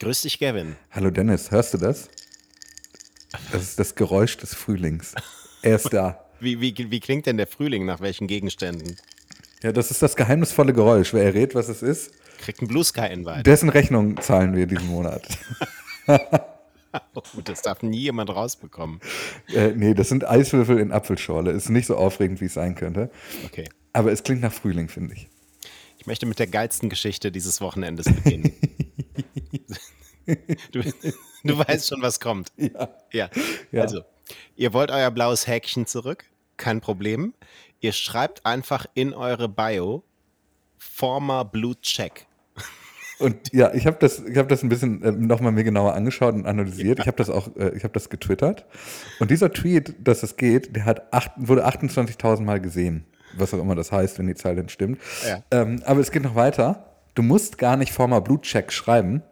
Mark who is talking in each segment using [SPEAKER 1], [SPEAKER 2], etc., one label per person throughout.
[SPEAKER 1] Grüß dich, Gavin.
[SPEAKER 2] Hallo Dennis, hörst du das? Das ist das Geräusch des Frühlings. Er ist da.
[SPEAKER 1] Wie, wie, wie klingt denn der Frühling nach welchen Gegenständen?
[SPEAKER 2] Ja, das ist das geheimnisvolle Geräusch. Wer errät, was es ist,
[SPEAKER 1] Kriegt ein Blue Sky Invite.
[SPEAKER 2] dessen Rechnung zahlen wir diesen Monat.
[SPEAKER 1] Oh, das darf nie jemand rausbekommen.
[SPEAKER 2] äh, nee, das sind Eiswürfel in Apfelschorle. Ist nicht so aufregend, wie es sein könnte.
[SPEAKER 1] Okay.
[SPEAKER 2] Aber es klingt nach Frühling, finde ich.
[SPEAKER 1] Ich möchte mit der geilsten Geschichte dieses Wochenendes beginnen. du, du weißt schon, was kommt.
[SPEAKER 2] Ja.
[SPEAKER 1] Ja.
[SPEAKER 2] Ja.
[SPEAKER 1] Also, ihr wollt euer blaues Häkchen zurück? Kein Problem. Ihr schreibt einfach in eure Bio former Blue Check.
[SPEAKER 2] Und ja, ich habe das, ich hab das ein bisschen äh, nochmal mir genauer angeschaut und analysiert. Ich habe das auch, äh, ich habe das getwittert. Und dieser Tweet, dass es geht, der hat acht, wurde 28.000 Mal gesehen. Was auch immer das heißt, wenn die Zahl denn stimmt.
[SPEAKER 1] Ja.
[SPEAKER 2] Ähm, aber es geht noch weiter. Du musst gar nicht Former Blue Check schreiben.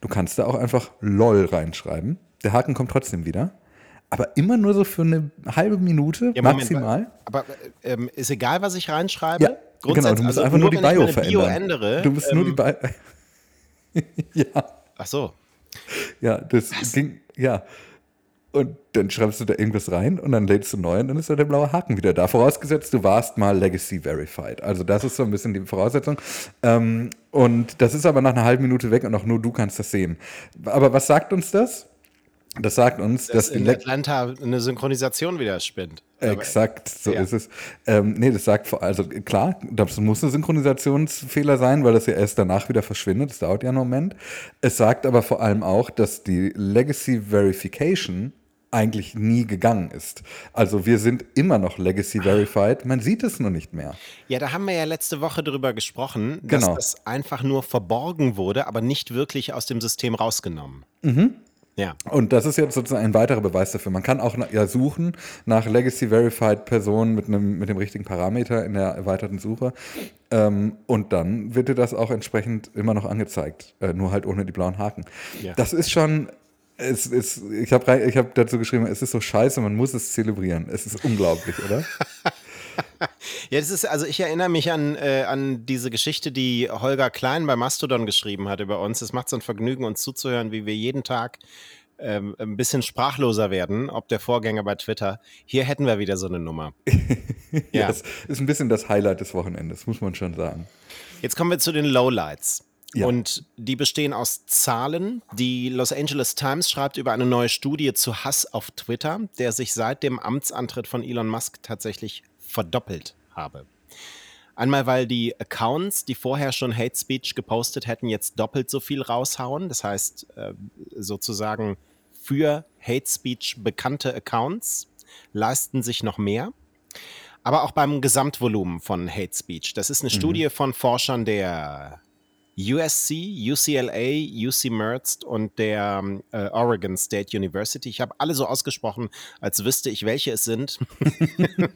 [SPEAKER 2] Du kannst da auch einfach LOL reinschreiben. Der Haken kommt trotzdem wieder. Aber immer nur so für eine halbe Minute
[SPEAKER 1] Ja, Moment,
[SPEAKER 2] maximal.
[SPEAKER 1] Aber äh, ähm, ist egal, was ich reinschreibe?
[SPEAKER 2] Ja, genau. Du musst
[SPEAKER 1] also
[SPEAKER 2] einfach nur die
[SPEAKER 1] wenn ich
[SPEAKER 2] Bio verändern.
[SPEAKER 1] Bio ändere.
[SPEAKER 2] du musst nur die
[SPEAKER 1] ähm,
[SPEAKER 2] Bio. ja.
[SPEAKER 1] Ach so.
[SPEAKER 2] Ja, das ging, ja. Und dann schreibst du da irgendwas rein und dann lädst du neu und dann ist da der blaue Haken wieder da. Vorausgesetzt, du warst mal Legacy Verified. Also das ist so ein bisschen die Voraussetzung. Ähm, und das ist aber nach einer halben Minute weg und auch nur du kannst das sehen. Aber was sagt uns das? Das sagt uns,
[SPEAKER 1] Dass
[SPEAKER 2] dass die
[SPEAKER 1] in
[SPEAKER 2] Le
[SPEAKER 1] Atlanta eine Synchronisation wieder spinnt.
[SPEAKER 2] Exakt, so
[SPEAKER 1] Ja.
[SPEAKER 2] ist es. Ähm, nee, das sagt vor, also klar, das muss ein Synchronisationsfehler sein, weil das ja erst danach wieder verschwindet. Das dauert ja einen Moment. Es sagt aber vor allem auch, dass die Legacy Verification eigentlich nie gegangen ist. Also wir sind immer noch Legacy Verified, man sieht es nur nicht mehr.
[SPEAKER 1] Ja, da haben wir ja letzte Woche drüber gesprochen, dass
[SPEAKER 2] Genau.
[SPEAKER 1] das einfach nur verborgen wurde, aber nicht wirklich aus dem System rausgenommen.
[SPEAKER 2] Mhm.
[SPEAKER 1] Ja.
[SPEAKER 2] Und das ist jetzt sozusagen ein weiterer Beweis dafür. Man kann auch ja suchen nach Legacy Verified Personen mit, einem, mit dem richtigen Parameter in der erweiterten Suche. Ähm, und dann wird dir das auch entsprechend immer noch angezeigt. Äh, nur halt ohne die blauen Haken.
[SPEAKER 1] Ja.
[SPEAKER 2] Das ist schon. Es ist, ich habe ich hab dazu geschrieben, es ist so scheiße, man muss es zelebrieren. Es ist unglaublich, oder?
[SPEAKER 1] Ja, das ist, also ich erinnere mich an, äh, an diese Geschichte, die Holger Klein bei Mastodon geschrieben hat über uns. Es macht so ein Vergnügen, uns zuzuhören, wie wir jeden Tag ähm, ein bisschen sprachloser werden, ob der Vorgänger bei Twitter. Hier hätten wir wieder so eine Nummer.
[SPEAKER 2] ja.
[SPEAKER 1] Ja.
[SPEAKER 2] Das ist ein bisschen das Highlight des Wochenendes, muss man schon sagen.
[SPEAKER 1] Jetzt kommen wir zu den Lowlights.
[SPEAKER 2] Ja.
[SPEAKER 1] Und die bestehen aus Zahlen. Die Los Angeles Times schreibt über eine neue Studie zu Hass auf Twitter, der sich seit dem Amtsantritt von Elon Musk tatsächlich verdoppelt habe. Einmal, weil die Accounts, die vorher schon Hate Speech gepostet hätten, jetzt doppelt so viel raushauen. Das heißt, äh, sozusagen für Hate Speech bekannte Accounts leisten sich noch mehr. Aber auch beim Gesamtvolumen von Hate Speech. Das ist eine Studie von Forschern der USC, UCLA, UC Mertz und der äh, Oregon State University. Ich habe alle so ausgesprochen, als wüsste ich, welche es sind.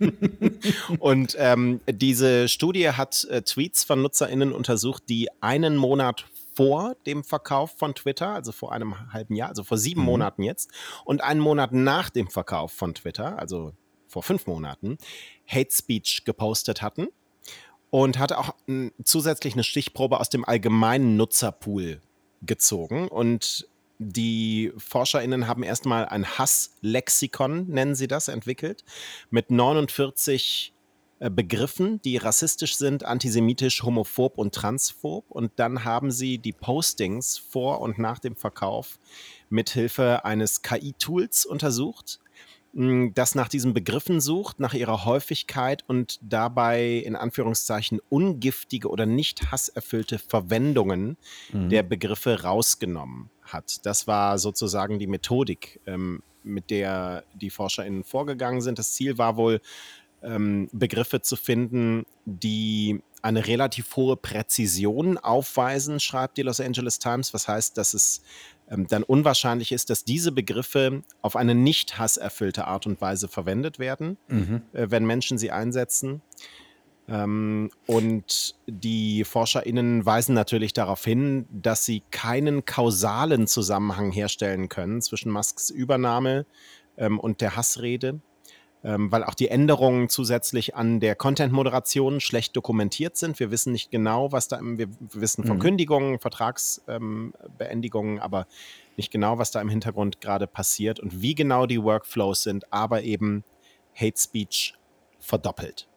[SPEAKER 1] und ähm, diese Studie hat äh, Tweets von NutzerInnen untersucht, die einen Monat vor dem Verkauf von Twitter, also vor einem halben Jahr, also vor sieben Monaten jetzt, und einen Monat nach dem Verkauf von Twitter, also vor fünf Monaten, Hate Speech gepostet hatten und hatte auch m, zusätzlich eine Stichprobe aus dem allgemeinen Nutzerpool gezogen. Und die ForscherInnen haben erstmal ein Hasslexikon, nennen sie das, entwickelt, mit 49 äh, Begriffen, die rassistisch sind, antisemitisch, homophob und transphob. Und dann haben sie die Postings vor und nach dem Verkauf mithilfe eines KI-Tools untersucht das nach diesen Begriffen sucht, nach ihrer Häufigkeit und dabei in Anführungszeichen ungiftige oder nicht hasserfüllte Verwendungen der Begriffe rausgenommen hat. Das war sozusagen die Methodik, ähm, mit der die ForscherInnen vorgegangen sind. Das Ziel war wohl, ähm, Begriffe zu finden, die eine relativ hohe Präzision aufweisen, schreibt die Los Angeles Times. Was heißt, dass es ähm, dann unwahrscheinlich ist, dass diese Begriffe auf eine nicht hasserfüllte Art und Weise verwendet werden, äh, wenn Menschen sie einsetzen. Ähm, und die ForscherInnen weisen natürlich darauf hin, dass sie keinen kausalen Zusammenhang herstellen können zwischen Musks Übernahme ähm, und der Hassrede. Ähm, weil auch die Änderungen zusätzlich an der Content-Moderation schlecht dokumentiert sind. Wir wissen nicht genau, was da, im, wir wissen von mhm. Kündigungen, Vertragsbeendigungen, ähm, aber nicht genau, was da im Hintergrund gerade passiert und wie genau die Workflows sind, aber eben Hate Speech verdoppelt.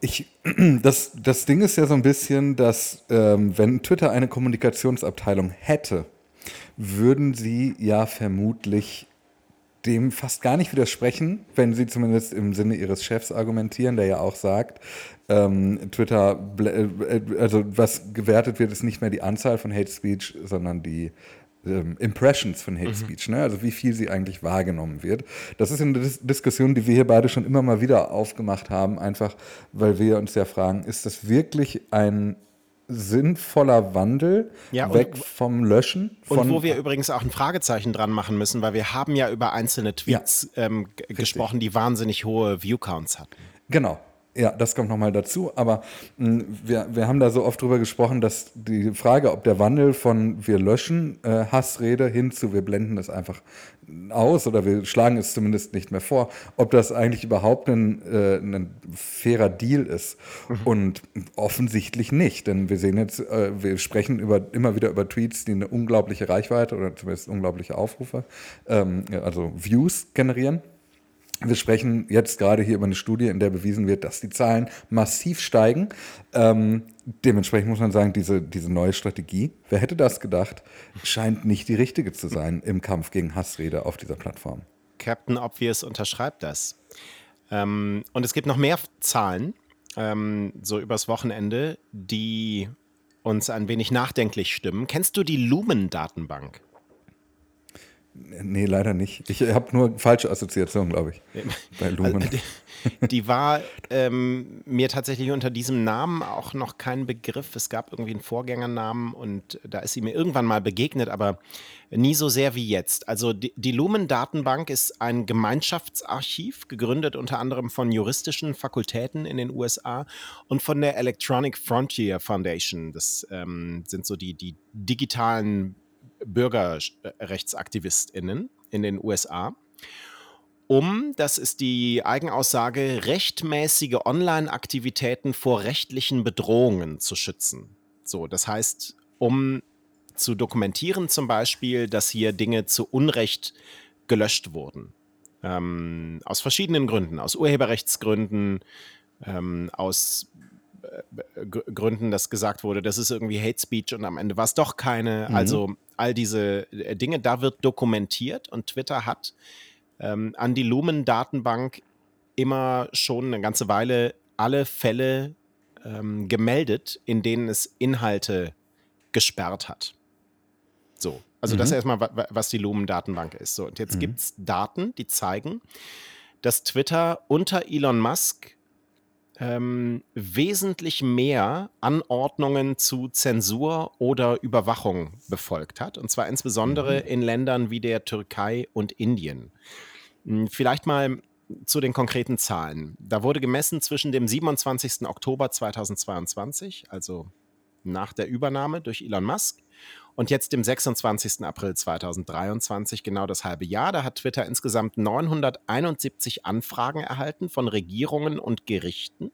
[SPEAKER 2] Ich, das, das Ding ist ja so ein bisschen, dass ähm, wenn Twitter eine Kommunikationsabteilung hätte, würden sie ja vermutlich dem fast gar nicht widersprechen, wenn sie zumindest im Sinne ihres Chefs argumentieren, der ja auch sagt, ähm, Twitter, äh, also was gewertet wird, ist nicht mehr die Anzahl von Hate Speech, sondern die ähm, Impressions von Hate mhm. Speech, ne? also wie viel sie eigentlich wahrgenommen wird. Das ist eine Dis Diskussion, die wir hier beide schon immer mal wieder aufgemacht haben, einfach weil wir uns ja fragen, ist das wirklich ein sinnvoller Wandel ja, weg vom Löschen.
[SPEAKER 1] und wo wir übrigens auch ein Fragezeichen dran machen müssen, weil wir haben ja über einzelne Tweets ja, ähm, gesprochen, die wahnsinnig hohe Viewcounts hatten.
[SPEAKER 2] Genau, ja, das kommt nochmal dazu. Aber mh, hm, wir, wir haben da so oft drüber gesprochen, dass die Frage, ob der Wandel von wir löschen äh, Hassrede hin zu wir blenden es einfach aus oder wir schlagen es zumindest nicht mehr vor, ob das eigentlich überhaupt ein, äh, ein fairer Deal ist. Mhm. Und offensichtlich nicht, denn wir sehen jetzt, äh, wir sprechen über, immer wieder über Tweets, die eine unglaubliche Reichweite oder zumindest unglaubliche Aufrufe, ähm, also Views generieren. Wir sprechen jetzt gerade hier über eine Studie, in der bewiesen wird, dass die Zahlen massiv steigen. Ähm, dementsprechend muss man sagen, diese, diese neue Strategie, wer hätte das gedacht, scheint nicht die richtige zu sein im Kampf gegen Hassrede auf dieser Plattform.
[SPEAKER 1] Captain Obvious unterschreibt das. Ähm, und es gibt noch mehr Zahlen, ähm, so übers Wochenende, die uns ein wenig nachdenklich stimmen. Kennst du die Lumen-Datenbank?
[SPEAKER 2] Nee, leider nicht. Ich habe nur falsche Assoziationen, glaube ich, bei Lumen. Also,
[SPEAKER 1] die, die, war ähm, mir tatsächlich unter diesem Namen auch noch kein Begriff. Es gab irgendwie einen Vorgängernamen und da ist sie mir irgendwann mal begegnet, aber nie so sehr wie jetzt. Also die, die Lumen-Datenbank ist ein Gemeinschaftsarchiv, gegründet unter anderem von juristischen Fakultäten in den USA und von der Electronic Frontier Foundation. Das ähm, sind so die, die digitalen BürgerrechtsaktivistInnen in den USA, um, das ist die Eigenaussage, rechtmäßige Online-Aktivitäten vor rechtlichen Bedrohungen zu schützen. So, das heißt, um zu dokumentieren zum Beispiel, dass hier Dinge zu Unrecht gelöscht wurden. Ähm, aus verschiedenen Gründen, aus Urheberrechtsgründen, ähm, aus äh, Gründen, dass gesagt wurde, das ist irgendwie Hate Speech und am Ende war es doch keine. Mhm. Also all diese äh, Dinge, da wird dokumentiert und Twitter hat ähm, an die Lumen-Datenbank immer schon eine ganze Weile alle Fälle ähm, gemeldet, in denen es Inhalte gesperrt hat. So, also mhm. das ist erstmal, was die Lumen-Datenbank ist. So, und jetzt mhm. gibt es Daten, die zeigen, dass Twitter unter Elon Musk ähm, wesentlich mehr Anordnungen zu Zensur oder Überwachung befolgt hat. Und zwar insbesondere mhm. in Ländern wie der Türkei und Indien. Hm, vielleicht mal zu den konkreten Zahlen. Da wurde gemessen zwischen dem 27. Oktober 2022, also nach der Übernahme durch Elon Musk, und jetzt dem 26. April 2023, genau das halbe Jahr, da hat Twitter insgesamt 971 Anfragen erhalten von Regierungen und Gerichten.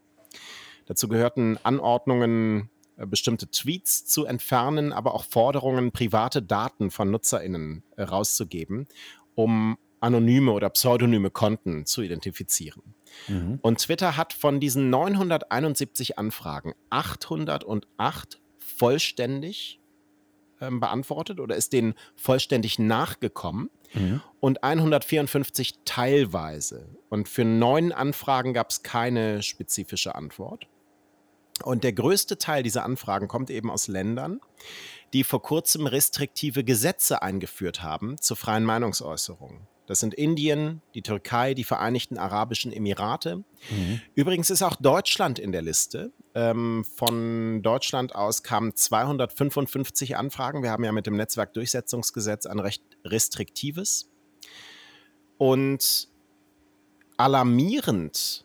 [SPEAKER 1] Dazu gehörten Anordnungen, äh, bestimmte Tweets zu entfernen, aber auch Forderungen, private Daten von NutzerInnen äh, rauszugeben, um anonyme oder pseudonyme Konten zu identifizieren. Mhm. Und Twitter hat von diesen 971 Anfragen 808 vollständig ähm, beantwortet oder ist denen vollständig nachgekommen mhm. und 154 teilweise. Und für neun Anfragen gab es keine spezifische Antwort. Und der größte Teil dieser Anfragen kommt eben aus Ländern, die vor kurzem restriktive Gesetze eingeführt haben zur freien Meinungsäußerung. Das sind Indien, die Türkei, die Vereinigten Arabischen Emirate. Mhm. Übrigens ist auch Deutschland in der Liste. Ähm, von Deutschland aus kamen 255 Anfragen. Wir haben ja mit dem Netzwerkdurchsetzungsgesetz ein recht restriktives. Und alarmierend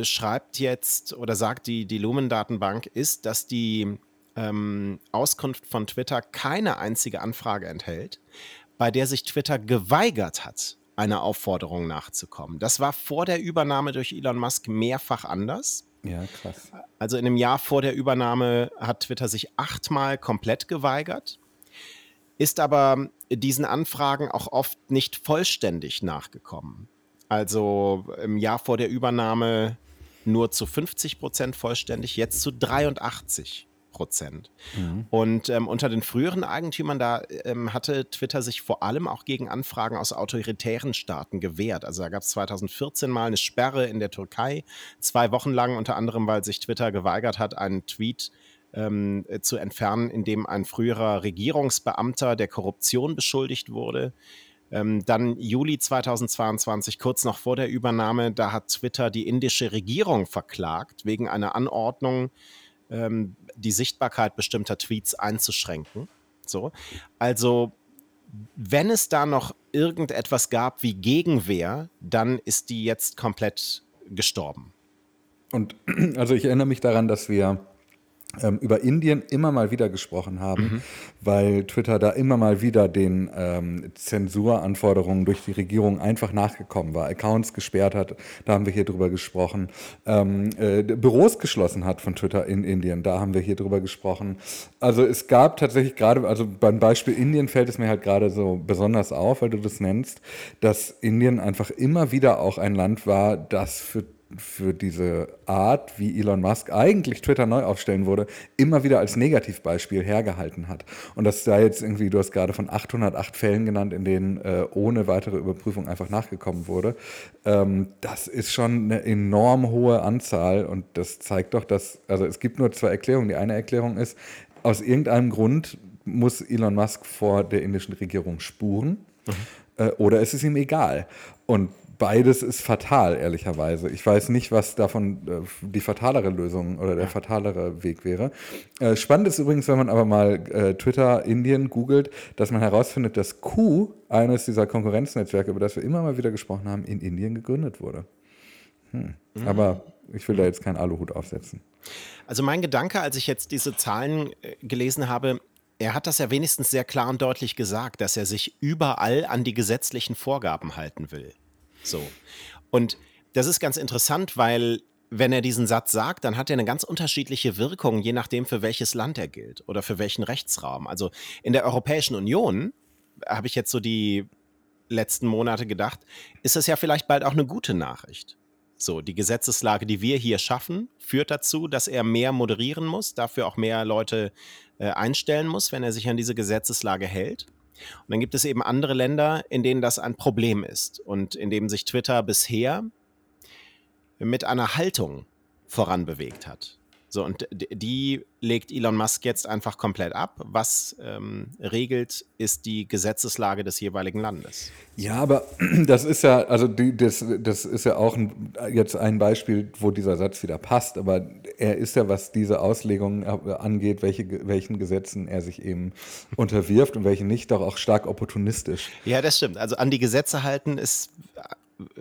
[SPEAKER 1] schreibt jetzt oder sagt die, die Lumen-Datenbank ist, dass die ähm, Auskunft von Twitter keine einzige Anfrage enthält, bei der sich Twitter geweigert hat, einer Aufforderung nachzukommen. Das war vor der Übernahme durch Elon Musk mehrfach anders.
[SPEAKER 2] Ja, krass.
[SPEAKER 1] Also in einem Jahr vor der Übernahme hat Twitter sich achtmal komplett geweigert, ist aber diesen Anfragen auch oft nicht vollständig nachgekommen. Also im Jahr vor der Übernahme nur zu 50 Prozent vollständig, jetzt zu 83 Prozent. Mhm. Und ähm, unter den früheren Eigentümern, da ähm, hatte Twitter sich vor allem auch gegen Anfragen aus autoritären Staaten gewehrt. Also da gab es 2014 mal eine Sperre in der Türkei, zwei Wochen lang, unter anderem, weil sich Twitter geweigert hat, einen Tweet ähm, zu entfernen, in dem ein früherer Regierungsbeamter der Korruption beschuldigt wurde. Ähm, dann Juli 2022, kurz noch vor der Übernahme, da hat Twitter die indische Regierung verklagt wegen einer Anordnung, ähm, die Sichtbarkeit bestimmter Tweets einzuschränken. So. Also, wenn es da noch irgendetwas gab wie Gegenwehr, dann ist die jetzt komplett gestorben.
[SPEAKER 2] Und also ich erinnere mich daran, dass wir über Indien immer mal wieder gesprochen haben, mhm. weil Twitter da immer mal wieder den ähm, Zensuranforderungen durch die Regierung einfach nachgekommen war, Accounts gesperrt hat, da haben wir hier drüber gesprochen, ähm, äh, Büros geschlossen hat von Twitter in Indien, da haben wir hier drüber gesprochen. Also es gab tatsächlich gerade, also beim Beispiel Indien fällt es mir halt gerade so besonders auf, weil du das nennst, dass Indien einfach immer wieder auch ein Land war, das für für diese Art, wie Elon Musk eigentlich Twitter neu aufstellen wurde, immer wieder als Negativbeispiel hergehalten hat. Und dass da jetzt irgendwie, du hast gerade von 808 Fällen genannt, in denen äh, ohne weitere Überprüfung einfach nachgekommen wurde, ähm, das ist schon eine enorm hohe Anzahl und das zeigt doch, dass, also es gibt nur zwei Erklärungen. Die eine Erklärung ist, aus irgendeinem Grund muss Elon Musk vor der indischen Regierung spuren. Mhm. Äh, oder es ist ihm egal. Und beides ist fatal, ehrlicherweise. Ich weiß nicht, was davon äh, die fatalere Lösung oder der fatalere Weg wäre. Äh, spannend ist übrigens, wenn man aber mal äh, Twitter Indien googelt, dass man herausfindet, dass Q, eines dieser Konkurrenznetzwerke, über das wir immer mal wieder gesprochen haben, in Indien gegründet wurde. Hm. Mhm. Aber ich will da jetzt keinen Aluhut aufsetzen.
[SPEAKER 1] Also mein Gedanke, als ich jetzt diese Zahlen gelesen habe, er hat das ja wenigstens sehr klar und deutlich gesagt, dass er sich überall an die gesetzlichen Vorgaben halten will. So. Und das ist ganz interessant, weil wenn er diesen Satz sagt, dann hat er eine ganz unterschiedliche Wirkung, je nachdem, für welches Land er gilt oder für welchen Rechtsraum. Also in der Europäischen Union habe ich jetzt so die letzten Monate gedacht, ist das ja vielleicht bald auch eine gute Nachricht. So, die Gesetzeslage, die wir hier schaffen, führt dazu, dass er mehr moderieren muss, dafür auch mehr Leute äh, einstellen muss, wenn er sich an diese Gesetzeslage hält. Und dann gibt es eben andere Länder, in denen das ein Problem ist und in dem sich Twitter bisher mit einer Haltung voranbewegt hat. So, und die legt Elon Musk jetzt einfach komplett ab. Was ähm, regelt, ist die Gesetzeslage des jeweiligen Landes.
[SPEAKER 2] Ja, aber das ist ja, also die, das, das ist ja auch ein, jetzt ein Beispiel, wo dieser Satz wieder passt. Aber er ist ja, was diese Auslegung angeht, welche, welchen Gesetzen er sich eben unterwirft und welche nicht, doch auch stark opportunistisch.
[SPEAKER 1] Ja, das stimmt. Also an die Gesetze halten ist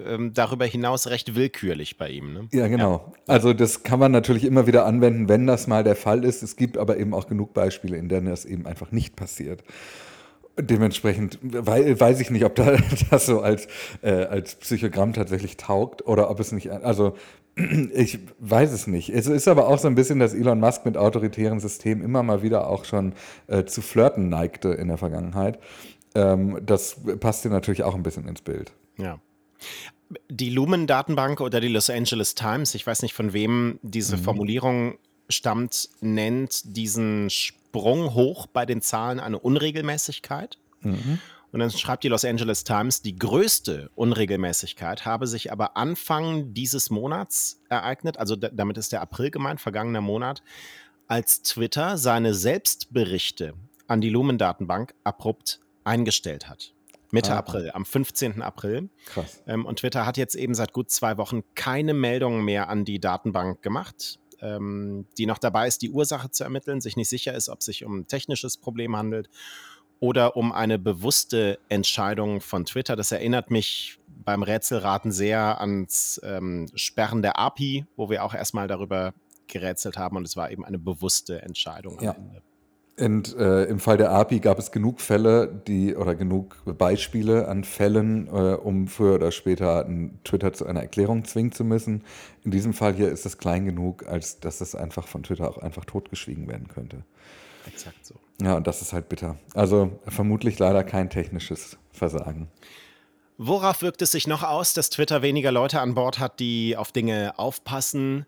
[SPEAKER 1] ähm, darüber hinaus recht willkürlich bei ihm. Ne?
[SPEAKER 2] Ja, genau. Ja. Also das kann man natürlich immer wieder anwenden, wenn das mal der Fall ist. Es gibt aber eben auch genug Beispiele, in denen das eben einfach nicht passiert. Dementsprechend weiß ich nicht, ob das so als, äh, als Psychogramm tatsächlich taugt oder ob es nicht, also ich weiß es nicht. Es ist aber auch so ein bisschen, dass Elon Musk mit autoritären Systemen immer mal wieder auch schon äh, zu flirten neigte in der Vergangenheit. Ähm, das passt dir natürlich auch ein bisschen ins Bild.
[SPEAKER 1] Ja. Die Lumen-Datenbank oder die Los Angeles Times, ich weiß nicht von wem diese mhm. Formulierung stammt, nennt diesen Sprung hoch bei den Zahlen eine Unregelmäßigkeit. Mhm. Und dann schreibt die Los Angeles Times, die größte Unregelmäßigkeit habe sich aber Anfang dieses Monats ereignet, also damit ist der April gemeint, vergangener Monat, als Twitter seine Selbstberichte an die Lumen-Datenbank abrupt eingestellt hat. Mitte ah. April, am 15. April. Krass. Ähm, und Twitter hat jetzt eben seit gut zwei Wochen keine Meldungen mehr an die Datenbank gemacht, ähm, die noch dabei ist, die Ursache zu ermitteln, sich nicht sicher ist, ob es sich um ein technisches Problem handelt oder um eine bewusste Entscheidung von Twitter. Das erinnert mich beim Rätselraten sehr ans ähm, Sperren der API, wo wir auch erstmal darüber gerätselt haben und es war eben eine bewusste Entscheidung
[SPEAKER 2] am ja. Ende. Und äh, im Fall der API gab es genug Fälle, die oder genug Beispiele an Fällen, äh, um früher oder später Twitter zu einer Erklärung zwingen zu müssen. In diesem Fall hier ist es klein genug, als dass es einfach von Twitter auch einfach totgeschwiegen werden könnte.
[SPEAKER 1] Exakt so.
[SPEAKER 2] Ja, und das ist halt bitter. Also vermutlich leider kein technisches Versagen.
[SPEAKER 1] Worauf wirkt es sich noch aus, dass Twitter weniger Leute an Bord hat, die auf Dinge aufpassen?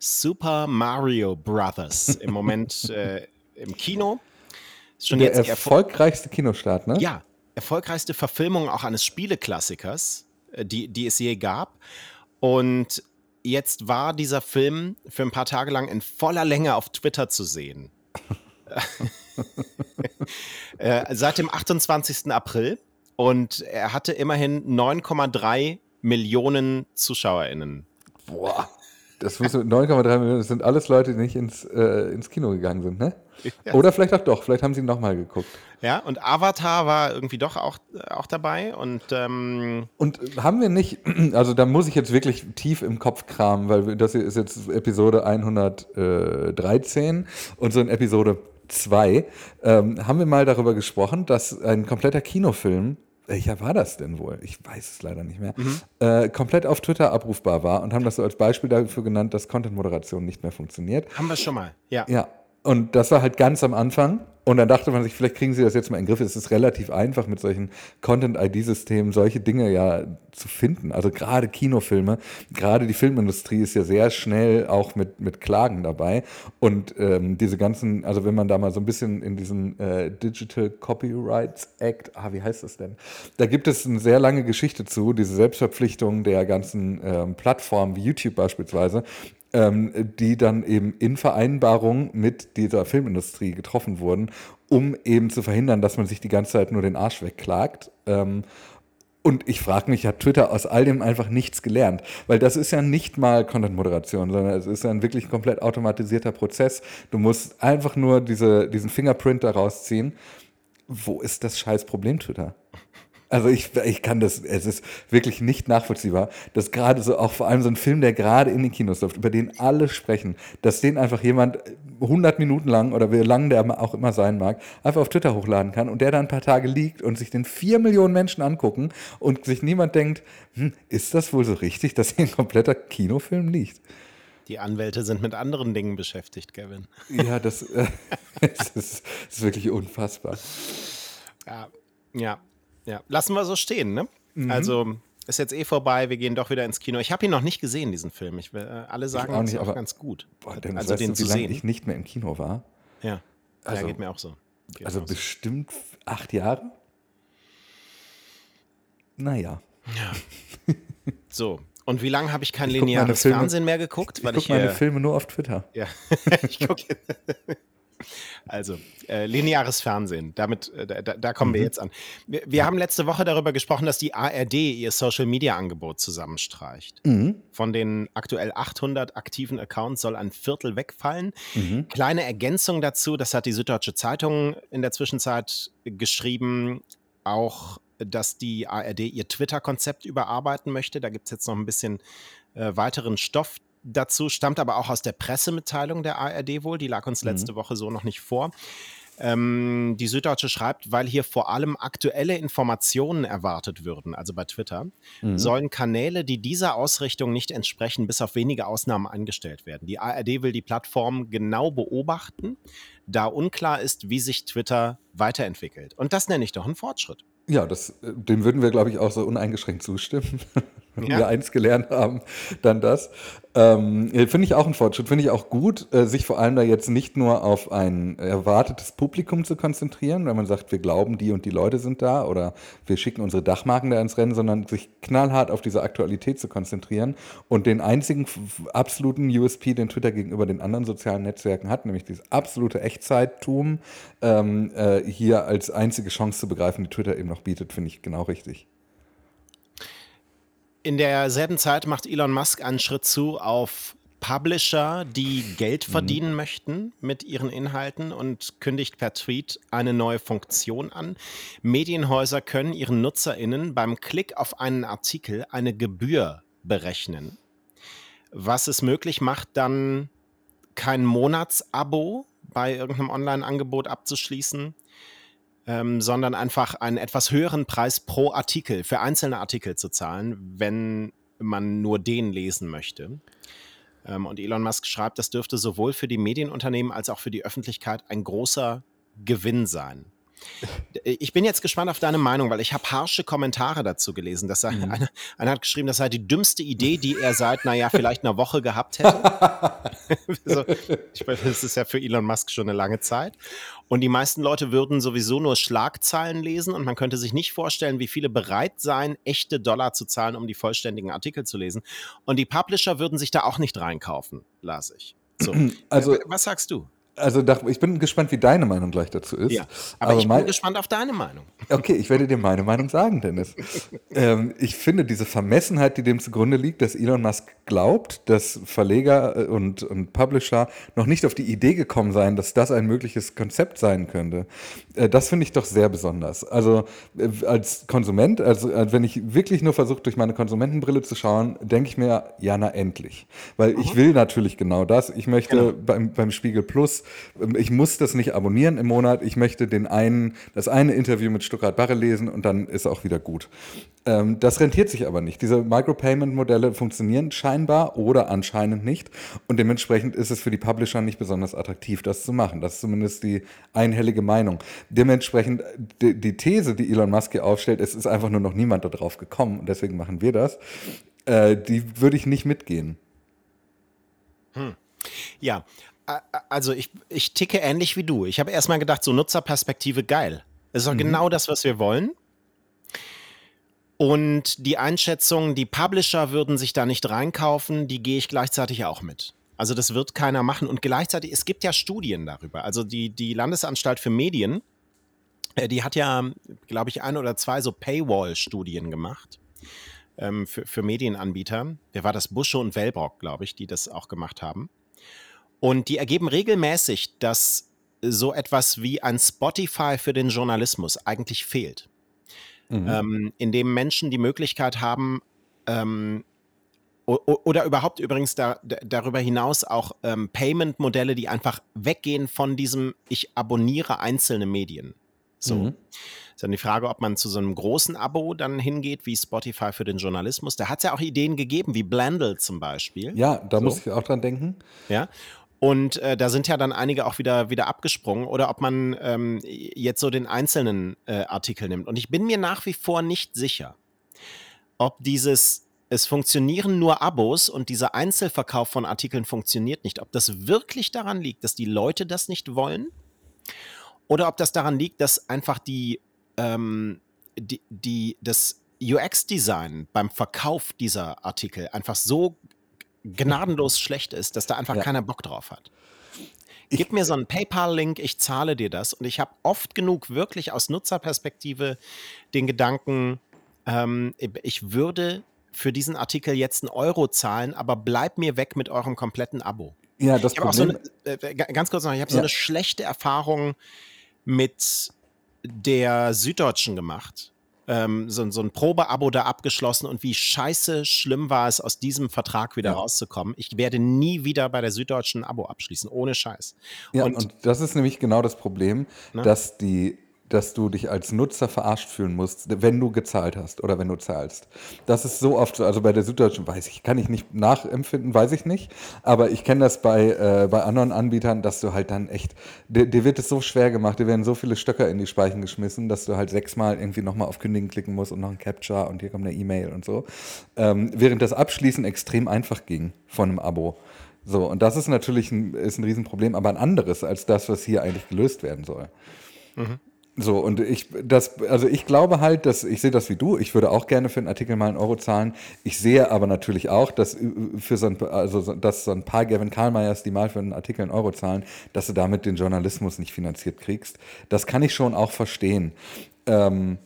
[SPEAKER 1] Super Mario Brothers im Moment äh, im Kino.
[SPEAKER 2] Ist schon Der jetzt erfolgreichste Kinostart, ne?
[SPEAKER 1] Ja, erfolgreichste Verfilmung auch eines Spieleklassikers, äh, die, die es je gab. Und jetzt war dieser Film für ein paar Tage lang in voller Länge auf Twitter zu sehen. äh, seit dem 28. April. Und er hatte immerhin 9,3 Millionen ZuschauerInnen.
[SPEAKER 2] Boah. Das 9,3 Millionen, das sind alles Leute, die nicht ins, äh, ins Kino gegangen sind, ne? Ja. Oder vielleicht auch doch, vielleicht haben sie nochmal geguckt.
[SPEAKER 1] Ja, und Avatar war irgendwie doch auch, auch dabei. Und, ähm
[SPEAKER 2] und haben wir nicht, also da muss ich jetzt wirklich tief im Kopf kramen, weil das hier ist jetzt Episode 113 und so in Episode 2 ähm, haben wir mal darüber gesprochen, dass ein kompletter Kinofilm welcher war das denn wohl? Ich weiß es leider nicht mehr. Mhm. Äh, komplett auf Twitter abrufbar war und haben das so als Beispiel dafür genannt, dass Content-Moderation nicht mehr funktioniert.
[SPEAKER 1] Haben wir schon mal, ja.
[SPEAKER 2] Ja, und das war halt ganz am Anfang. Und dann dachte man sich, vielleicht kriegen sie das jetzt mal in den Griff. Es ist relativ einfach mit solchen Content-ID-Systemen solche Dinge ja zu finden. Also gerade Kinofilme, gerade die Filmindustrie ist ja sehr schnell auch mit, mit Klagen dabei. Und ähm, diese ganzen, also wenn man da mal so ein bisschen in diesen äh, Digital Copyrights Act, ah, wie heißt das denn? Da gibt es eine sehr lange Geschichte zu, diese Selbstverpflichtung der ganzen ähm, Plattformen wie YouTube beispielsweise, ähm, die dann eben in Vereinbarung mit dieser Filmindustrie getroffen wurden, um eben zu verhindern, dass man sich die ganze Zeit nur den Arsch wegklagt. Ähm, und ich frage mich, hat Twitter aus all dem einfach nichts gelernt? Weil das ist ja nicht mal Content-Moderation, sondern es ist ein wirklich komplett automatisierter Prozess. Du musst einfach nur diese, diesen Fingerprint daraus ziehen. Wo ist das scheiß Problem, Twitter? Also ich, ich kann das, es ist wirklich nicht nachvollziehbar, dass gerade so, auch vor allem so ein Film, der gerade in den Kinos läuft, über den alle sprechen, dass den einfach jemand 100 Minuten lang oder wie lang der auch immer sein mag, einfach auf Twitter hochladen kann und der dann ein paar Tage liegt und sich den vier Millionen Menschen angucken und sich niemand denkt, hm, ist das wohl so richtig, dass hier ein kompletter Kinofilm liegt?
[SPEAKER 1] Die Anwälte sind mit anderen Dingen beschäftigt, Kevin.
[SPEAKER 2] Ja, das, äh, ist, das ist wirklich unfassbar.
[SPEAKER 1] Ja, ja. Ja, lassen wir so stehen, ne? Mhm. Also ist jetzt eh vorbei, wir gehen doch wieder ins Kino. Ich habe ihn noch nicht gesehen, diesen Film. Ich, äh, alle sagen,
[SPEAKER 2] es ist
[SPEAKER 1] auch ganz gut.
[SPEAKER 2] Boah, also den du, zu sehen. ich nicht mehr im Kino war?
[SPEAKER 1] Ja, also, ja geht mir auch so.
[SPEAKER 2] Geht also bestimmt so. acht Jahre? Naja.
[SPEAKER 1] Ja. so, und wie lange habe ich kein ich lineares Fernsehen mehr geguckt?
[SPEAKER 2] Ich, ich gucke meine Filme nur auf Twitter.
[SPEAKER 1] Ja, ich gucke. Also, äh, lineares Fernsehen, damit, äh, da, da, kommen mhm. wir jetzt an. Wir, wir, haben letzte Woche darüber gesprochen, dass die ARD ihr Social-Media-Angebot zusammenstreicht. Mhm. Von den aktuell 800 aktiven Accounts soll ein Viertel wegfallen. Mhm. Kleine Ergänzung dazu, das hat die Süddeutsche Zeitung in der Zwischenzeit geschrieben, auch, dass die ARD ihr Twitter-Konzept überarbeiten möchte. Da gibt es jetzt noch ein bisschen äh, weiteren Stoff dazu, stammt aber auch aus der Pressemitteilung der ARD wohl, die lag uns mhm. letzte mhm. Woche so noch nicht vor. Ähm, die Süddeutsche schreibt, weil hier vor allem aktuelle Informationen erwartet würden, also bei Twitter, mhm. sollen Kanäle, die dieser Ausrichtung nicht entsprechen, bis auf wenige Ausnahmen eingestellt werden. Die ARD will die Plattform genau beobachten, da unklar ist, wie sich Twitter weiterentwickelt. Und das nenne ich doch einen Fortschritt.
[SPEAKER 2] Ja, das, äh, dem würden wir, glaube ich, auch so uneingeschränkt zustimmen. Wenn ja. wir eins gelernt haben, dann das. Ähm, finde ich auch ein Fortschritt, finde ich auch gut, äh, sich vor allem da jetzt nicht nur auf ein erwartetes Publikum zu konzentrieren, wenn man sagt, wir glauben, die und die Leute sind da oder wir schicken unsere Dachmarken da ins Rennen, sondern sich knallhart auf diese Aktualität zu konzentrieren und den einzigen absoluten USP, den Twitter gegenüber den anderen sozialen Netzwerken hat, nämlich dieses absolute Echtzeittum, ähm, äh, hier als einzige Chance zu begreifen, die Twitter eben noch bietet, finde ich genau richtig.
[SPEAKER 1] In derselben Zeit macht Elon Musk einen Schritt zu auf Publisher, die Geld mhm. verdienen mhm. möchten mit ihren Inhalten und kündigt per Tweet eine neue Funktion an. Medienhäuser können ihren Nutzerinnen beim Klick auf einen Artikel eine Gebühr berechnen, was es möglich macht, dann kein Monatsabo bei irgendeinem Online-Angebot abzuschließen, ähm, sondern einfach einen etwas höheren Preis pro Artikel für einzelne Artikel zu zahlen, wenn man nur den lesen möchte. Ähm, und Elon Musk schreibt, das dürfte sowohl für die Medienunternehmen als auch für die Öffentlichkeit ein großer Gewinn sein. Ich bin jetzt gespannt auf deine Meinung, weil ich habe harsche Kommentare dazu gelesen. Dass er, mhm. einer, einer, hat geschrieben, das sei die dümmste Idee, die er seit, naja, vielleicht einer Woche gehabt hätte. so, ich meine, das ist ja für Elon Musk schon eine lange Zeit. Und die meisten Leute würden sowieso nur Schlagzeilen lesen und man könnte sich nicht vorstellen, wie viele bereit seien, echte Dollar zu zahlen, um die vollständigen Artikel zu lesen. Und die Publisher würden sich da auch nicht reinkaufen, las ich. So. Also, was sagst du?
[SPEAKER 2] Also ich bin gespannt, wie deine Meinung gleich dazu ist. Ja,
[SPEAKER 1] aber, aber ich bin gespannt auf deine Meinung.
[SPEAKER 2] Okay, ich werde dir meine Meinung sagen, Dennis. ähm, ich finde diese Vermessenheit, die dem zugrunde liegt, dass Elon Musk glaubt, dass Verleger äh, und, und Publisher noch nicht auf die Idee gekommen seien, dass das ein mögliches Konzept sein könnte. Äh, das finde ich doch sehr besonders. Also äh, als Konsument, also äh, wenn ich wirklich nur versuche, durch meine Konsumentenbrille zu schauen, denke ich mir, ja, na endlich. Weil mhm. ich will natürlich genau das. Ich möchte genau. beim, beim Spiegel Plus ich muss das nicht abonnieren im Monat. Ich möchte den einen, das eine Interview mit Stuttgart Barre lesen und dann ist auch wieder gut. Ähm, das rentiert sich aber nicht. Diese Micropayment-Modelle funktionieren scheinbar oder anscheinend nicht. Und dementsprechend ist es für die Publisher nicht besonders attraktiv, das zu machen. Das ist zumindest die einhellige Meinung. Dementsprechend die, die These, die Elon Musk hier aufstellt, es ist einfach nur noch niemand darauf gekommen und deswegen machen wir das. Äh, die würde ich nicht mitgehen.
[SPEAKER 1] Hm. Ja, also ich, ich ticke ähnlich wie du. Ich habe erstmal gedacht, so Nutzerperspektive geil. Das ist doch mhm. genau das, was wir wollen. Und die Einschätzung, die Publisher würden sich da nicht reinkaufen, die gehe ich gleichzeitig auch mit. Also das wird keiner machen. Und gleichzeitig, es gibt ja Studien darüber. Also die, die Landesanstalt für Medien, äh, die hat ja, glaube ich, ein oder zwei so Paywall-Studien gemacht ähm, für, für Medienanbieter. Wer war das? Busche und Wellbrock, glaube ich, die das auch gemacht haben. Und die ergeben regelmäßig, dass so etwas wie ein Spotify für den Journalismus eigentlich fehlt. Mhm. Ähm, in dem Menschen die Möglichkeit haben, ähm, oder überhaupt übrigens da, darüber hinaus auch ähm, Payment-Modelle, die einfach weggehen von diesem, ich abonniere einzelne Medien. So. Mhm. Ist dann die Frage, ob man zu so einem großen Abo dann hingeht, wie Spotify für den Journalismus. Da hat es ja auch Ideen gegeben, wie Blendle zum Beispiel.
[SPEAKER 2] Ja, da so. muss ich auch dran denken.
[SPEAKER 1] Ja. Und äh, da sind ja dann einige auch wieder, wieder abgesprungen oder ob man ähm, jetzt so den einzelnen äh, Artikel nimmt. Und ich bin mir nach wie vor nicht sicher, ob dieses, es funktionieren nur Abos und dieser Einzelverkauf von Artikeln funktioniert nicht, ob das wirklich daran liegt, dass die Leute das nicht wollen oder ob das daran liegt, dass einfach die, ähm, die, die das UX-Design beim Verkauf dieser Artikel einfach so gnadenlos schlecht ist, dass da einfach ja. keiner Bock drauf hat. Gib ich, mir so einen PayPal-Link, ich zahle dir das. Und ich habe oft genug wirklich aus Nutzerperspektive den Gedanken, ähm, ich würde für diesen Artikel jetzt einen Euro zahlen, aber bleib mir weg mit eurem kompletten Abo.
[SPEAKER 2] Ja, das
[SPEAKER 1] ich Problem. So eine, äh, ganz kurz noch, ich habe ja. so eine schlechte Erfahrung mit der Süddeutschen gemacht ähm, so, so ein Probeabo da abgeschlossen und wie scheiße schlimm war es, aus diesem Vertrag wieder ja. rauszukommen. Ich werde nie wieder bei der Süddeutschen Abo abschließen, ohne Scheiß.
[SPEAKER 2] Ja, und, und das ist nämlich genau das Problem, ne? dass die dass du dich als Nutzer verarscht fühlen musst, wenn du gezahlt hast oder wenn du zahlst. Das ist so oft so, also bei der Süddeutschen weiß ich, kann ich nicht nachempfinden, weiß ich nicht, aber ich kenne das bei, äh, bei anderen Anbietern, dass du halt dann echt, dir, dir, wird es so schwer gemacht, dir werden so viele Stöcker in die Speichen geschmissen, dass du halt sechsmal irgendwie nochmal auf Kündigen klicken musst und noch ein Capture und hier kommt eine E-Mail und so. Ähm, während das Abschließen extrem einfach ging von einem Abo. So, und das ist natürlich ein, ist ein Riesenproblem, aber ein anderes als das, was hier eigentlich gelöst werden soll. Mhm. So, und ich, das, also ich glaube halt, dass, ich sehe das wie du, ich würde auch gerne für einen Artikel mal einen Euro zahlen. Ich sehe aber natürlich auch, dass für so ein, also, dass so ein paar Gavin Karlmeyers, die mal für einen Artikel einen Euro zahlen, dass du damit den Journalismus nicht finanziert kriegst. Das kann ich schon auch verstehen. Ähm,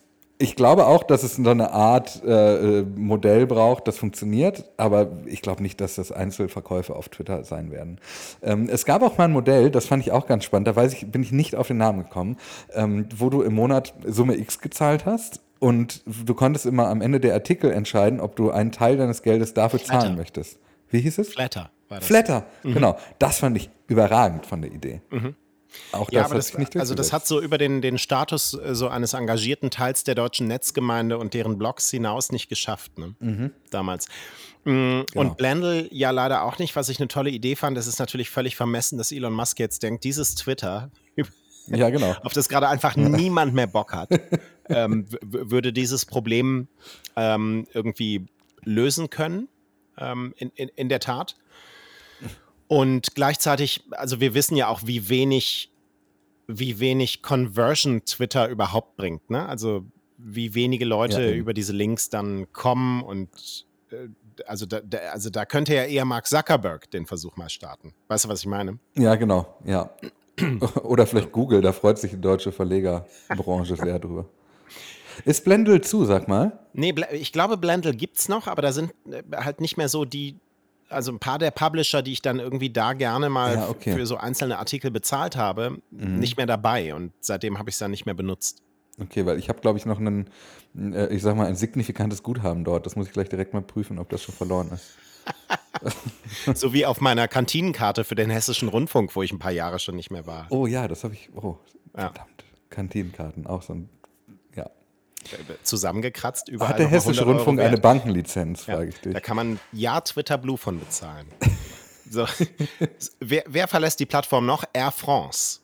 [SPEAKER 2] ich glaube auch, dass es so eine Art äh, äh, Modell braucht, das funktioniert, aber ich glaube nicht, dass das Einzelverkäufe auf Twitter sein werden. Ähm, es gab auch mal ein Modell, das fand ich auch ganz spannend, da weiß ich, bin ich nicht auf den Namen gekommen, ähm, wo du im Monat Summe X gezahlt hast und du konntest immer am Ende der Artikel entscheiden, ob du einen Teil deines Geldes dafür Flatter. zahlen möchtest. Wie hieß es?
[SPEAKER 1] Flatter.
[SPEAKER 2] Flatter, mhm. genau. Das fand ich überragend von der Idee. Mhm. Auch
[SPEAKER 1] Ja,
[SPEAKER 2] das
[SPEAKER 1] aber
[SPEAKER 2] hat
[SPEAKER 1] das,
[SPEAKER 2] nicht
[SPEAKER 1] also das hat so über den, den Status äh, so eines engagierten Teils der deutschen Netzgemeinde und deren Blogs hinaus nicht geschafft, ne? damals. Mm,
[SPEAKER 2] Genau.
[SPEAKER 1] Und Blendl ja leider auch nicht, was ich eine tolle Idee fand. Es ist natürlich völlig vermessen, dass Elon Musk jetzt denkt, dieses Twitter,
[SPEAKER 2] Ja, genau.
[SPEAKER 1] auf das gerade einfach niemand mehr Bock hat, ähm, würde dieses Problem ähm, irgendwie lösen können, ähm, in, in, in der Tat. Und gleichzeitig, also wir wissen ja auch, wie wenig, wie wenig Conversion Twitter überhaupt bringt. Ne? Also wie wenige Leute
[SPEAKER 2] Ja,
[SPEAKER 1] über diese Links dann kommen und äh, also da, da, also da könnte ja eher Mark Zuckerberg den Versuch mal starten. Weißt du, was ich meine?
[SPEAKER 2] Ja, genau. Ja. Oder vielleicht Google, da freut sich die deutsche Verlegerbranche sehr drüber. Ist Blendl zu, sag mal?
[SPEAKER 1] Nee, ich glaube, Blendl gibt's noch, aber da sind äh, halt nicht mehr so die, also ein paar der Publisher, die ich dann irgendwie da gerne mal
[SPEAKER 2] Ja, okay. Mhm.
[SPEAKER 1] für so einzelne Artikel bezahlt habe, nicht mehr dabei. Und seitdem habe ich es dann nicht mehr benutzt.
[SPEAKER 2] Okay, weil ich habe, glaube ich, noch einen, äh, ich sag mal, ein signifikantes Guthaben dort. Das muss ich gleich direkt mal prüfen, ob das schon verloren ist.
[SPEAKER 1] so wie auf meiner Kantinenkarte für den Hessischen Rundfunk, wo ich ein paar Jahre schon nicht mehr war.
[SPEAKER 2] Oh ja, das habe ich. Oh,
[SPEAKER 1] Ja.
[SPEAKER 2] verdammt. Kantinenkarten, auch so ein.
[SPEAKER 1] Zusammengekratzt, überall
[SPEAKER 2] Hat der Hessische
[SPEAKER 1] 100 Euro
[SPEAKER 2] Rundfunk eine Bankenlizenz,
[SPEAKER 1] Ja,
[SPEAKER 2] frage ich dich.
[SPEAKER 1] Da kann man ja Twitter Blue von bezahlen. so. wer, wer verlässt die Plattform noch? Air France.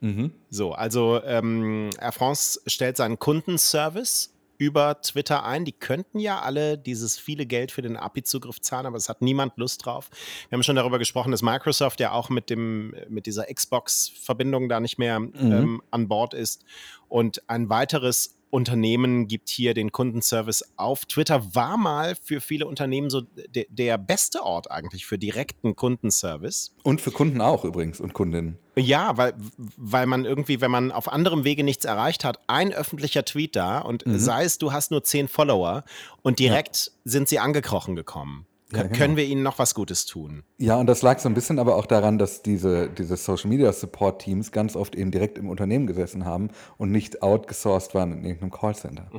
[SPEAKER 2] Mhm.
[SPEAKER 1] So, also ähm, Air France stellt seinen Kundenservice über Twitter ein. Die könnten ja alle dieses viele Geld für den API-Zugriff zahlen, aber es hat niemand Lust drauf. Wir haben schon darüber gesprochen, dass Microsoft ja auch mit, dem, mit dieser Xbox-Verbindung da nicht mehr ähm, an Bord ist. Und ein weiteres Unternehmen gibt hier den Kundenservice auf. Twitter war mal für viele Unternehmen so der, der beste Ort eigentlich für direkten Kundenservice.
[SPEAKER 2] Und für Kunden auch übrigens und Kundinnen.
[SPEAKER 1] Ja, weil, weil man irgendwie, wenn man auf anderem Wege nichts erreicht hat, ein öffentlicher Tweet da und
[SPEAKER 2] Mhm.
[SPEAKER 1] sei es, du hast nur zehn Follower und direkt sind sie angekrochen gekommen.
[SPEAKER 2] Ja, genau.
[SPEAKER 1] Können wir ihnen noch was Gutes tun?
[SPEAKER 2] Ja, und das lag so ein bisschen aber auch daran, dass diese, diese Social Media Support Teams ganz oft eben direkt im Unternehmen gesessen haben und nicht outgesourced waren in irgendeinem Callcenter.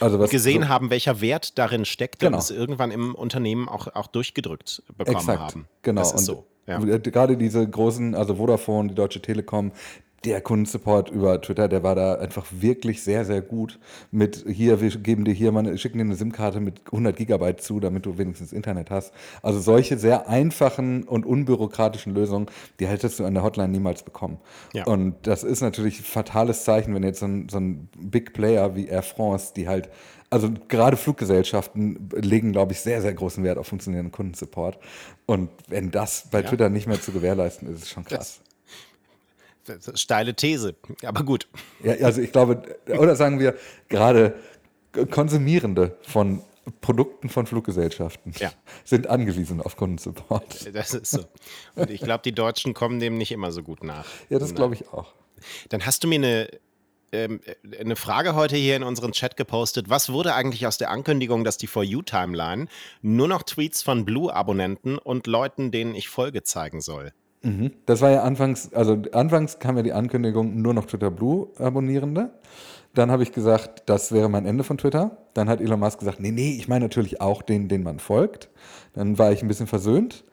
[SPEAKER 2] Also was
[SPEAKER 1] Gesehen
[SPEAKER 2] so,
[SPEAKER 1] haben, welcher Wert darin steckt
[SPEAKER 2] Genau.
[SPEAKER 1] und es irgendwann im Unternehmen auch, auch durchgedrückt bekommen
[SPEAKER 2] Exakt,
[SPEAKER 1] haben.
[SPEAKER 2] genau.
[SPEAKER 1] Das ist
[SPEAKER 2] und
[SPEAKER 1] so. Ja.
[SPEAKER 2] äh, gerade diese großen, also Vodafone, die Deutsche Telekom, der Kundensupport über Twitter, der war da einfach wirklich sehr, sehr gut. Mit hier, wir geben dir hier mal, eine- schicken dir eine SIM-Karte mit 100 Gigabyte zu, damit du wenigstens Internet hast. Also solche sehr einfachen und unbürokratischen Lösungen, die hättest du an der Hotline niemals bekommen.
[SPEAKER 1] Ja.
[SPEAKER 2] Und das ist natürlich ein fatales Zeichen, wenn jetzt so ein, so ein Big Player wie Air France, die halt, also gerade Fluggesellschaften legen, glaube ich, sehr, sehr großen Wert auf funktionierenden Kundensupport. Und wenn das bei Twitter nicht mehr zu gewährleisten ist, ist schon krass.
[SPEAKER 1] Steile These, aber gut.
[SPEAKER 2] Ja, also ich glaube, oder sagen wir, gerade Konsumierende von Produkten von Fluggesellschaften
[SPEAKER 1] Ja.
[SPEAKER 2] sind angewiesen auf Kundensupport.
[SPEAKER 1] Das ist so. Und ich glaube, die Deutschen kommen dem nicht immer so gut nach.
[SPEAKER 2] Ja, das glaube ich auch.
[SPEAKER 1] Dann hast du mir eine, ähm, eine Frage heute hier in unseren Chat gepostet. Was wurde eigentlich aus der Ankündigung, dass die For You-Timeline nur noch Tweets von Blue-Abonnenten und Leuten, denen ich folge, zeigen soll?
[SPEAKER 2] Mhm. Das war ja anfangs, also anfangs kam ja die Ankündigung, nur noch Twitter Blue Abonnierende. Dann habe ich gesagt, das wäre mein Ende von Twitter. Dann hat Elon Musk gesagt, nee, nee, ich meine natürlich auch den, den man folgt. Dann war ich ein bisschen versöhnt.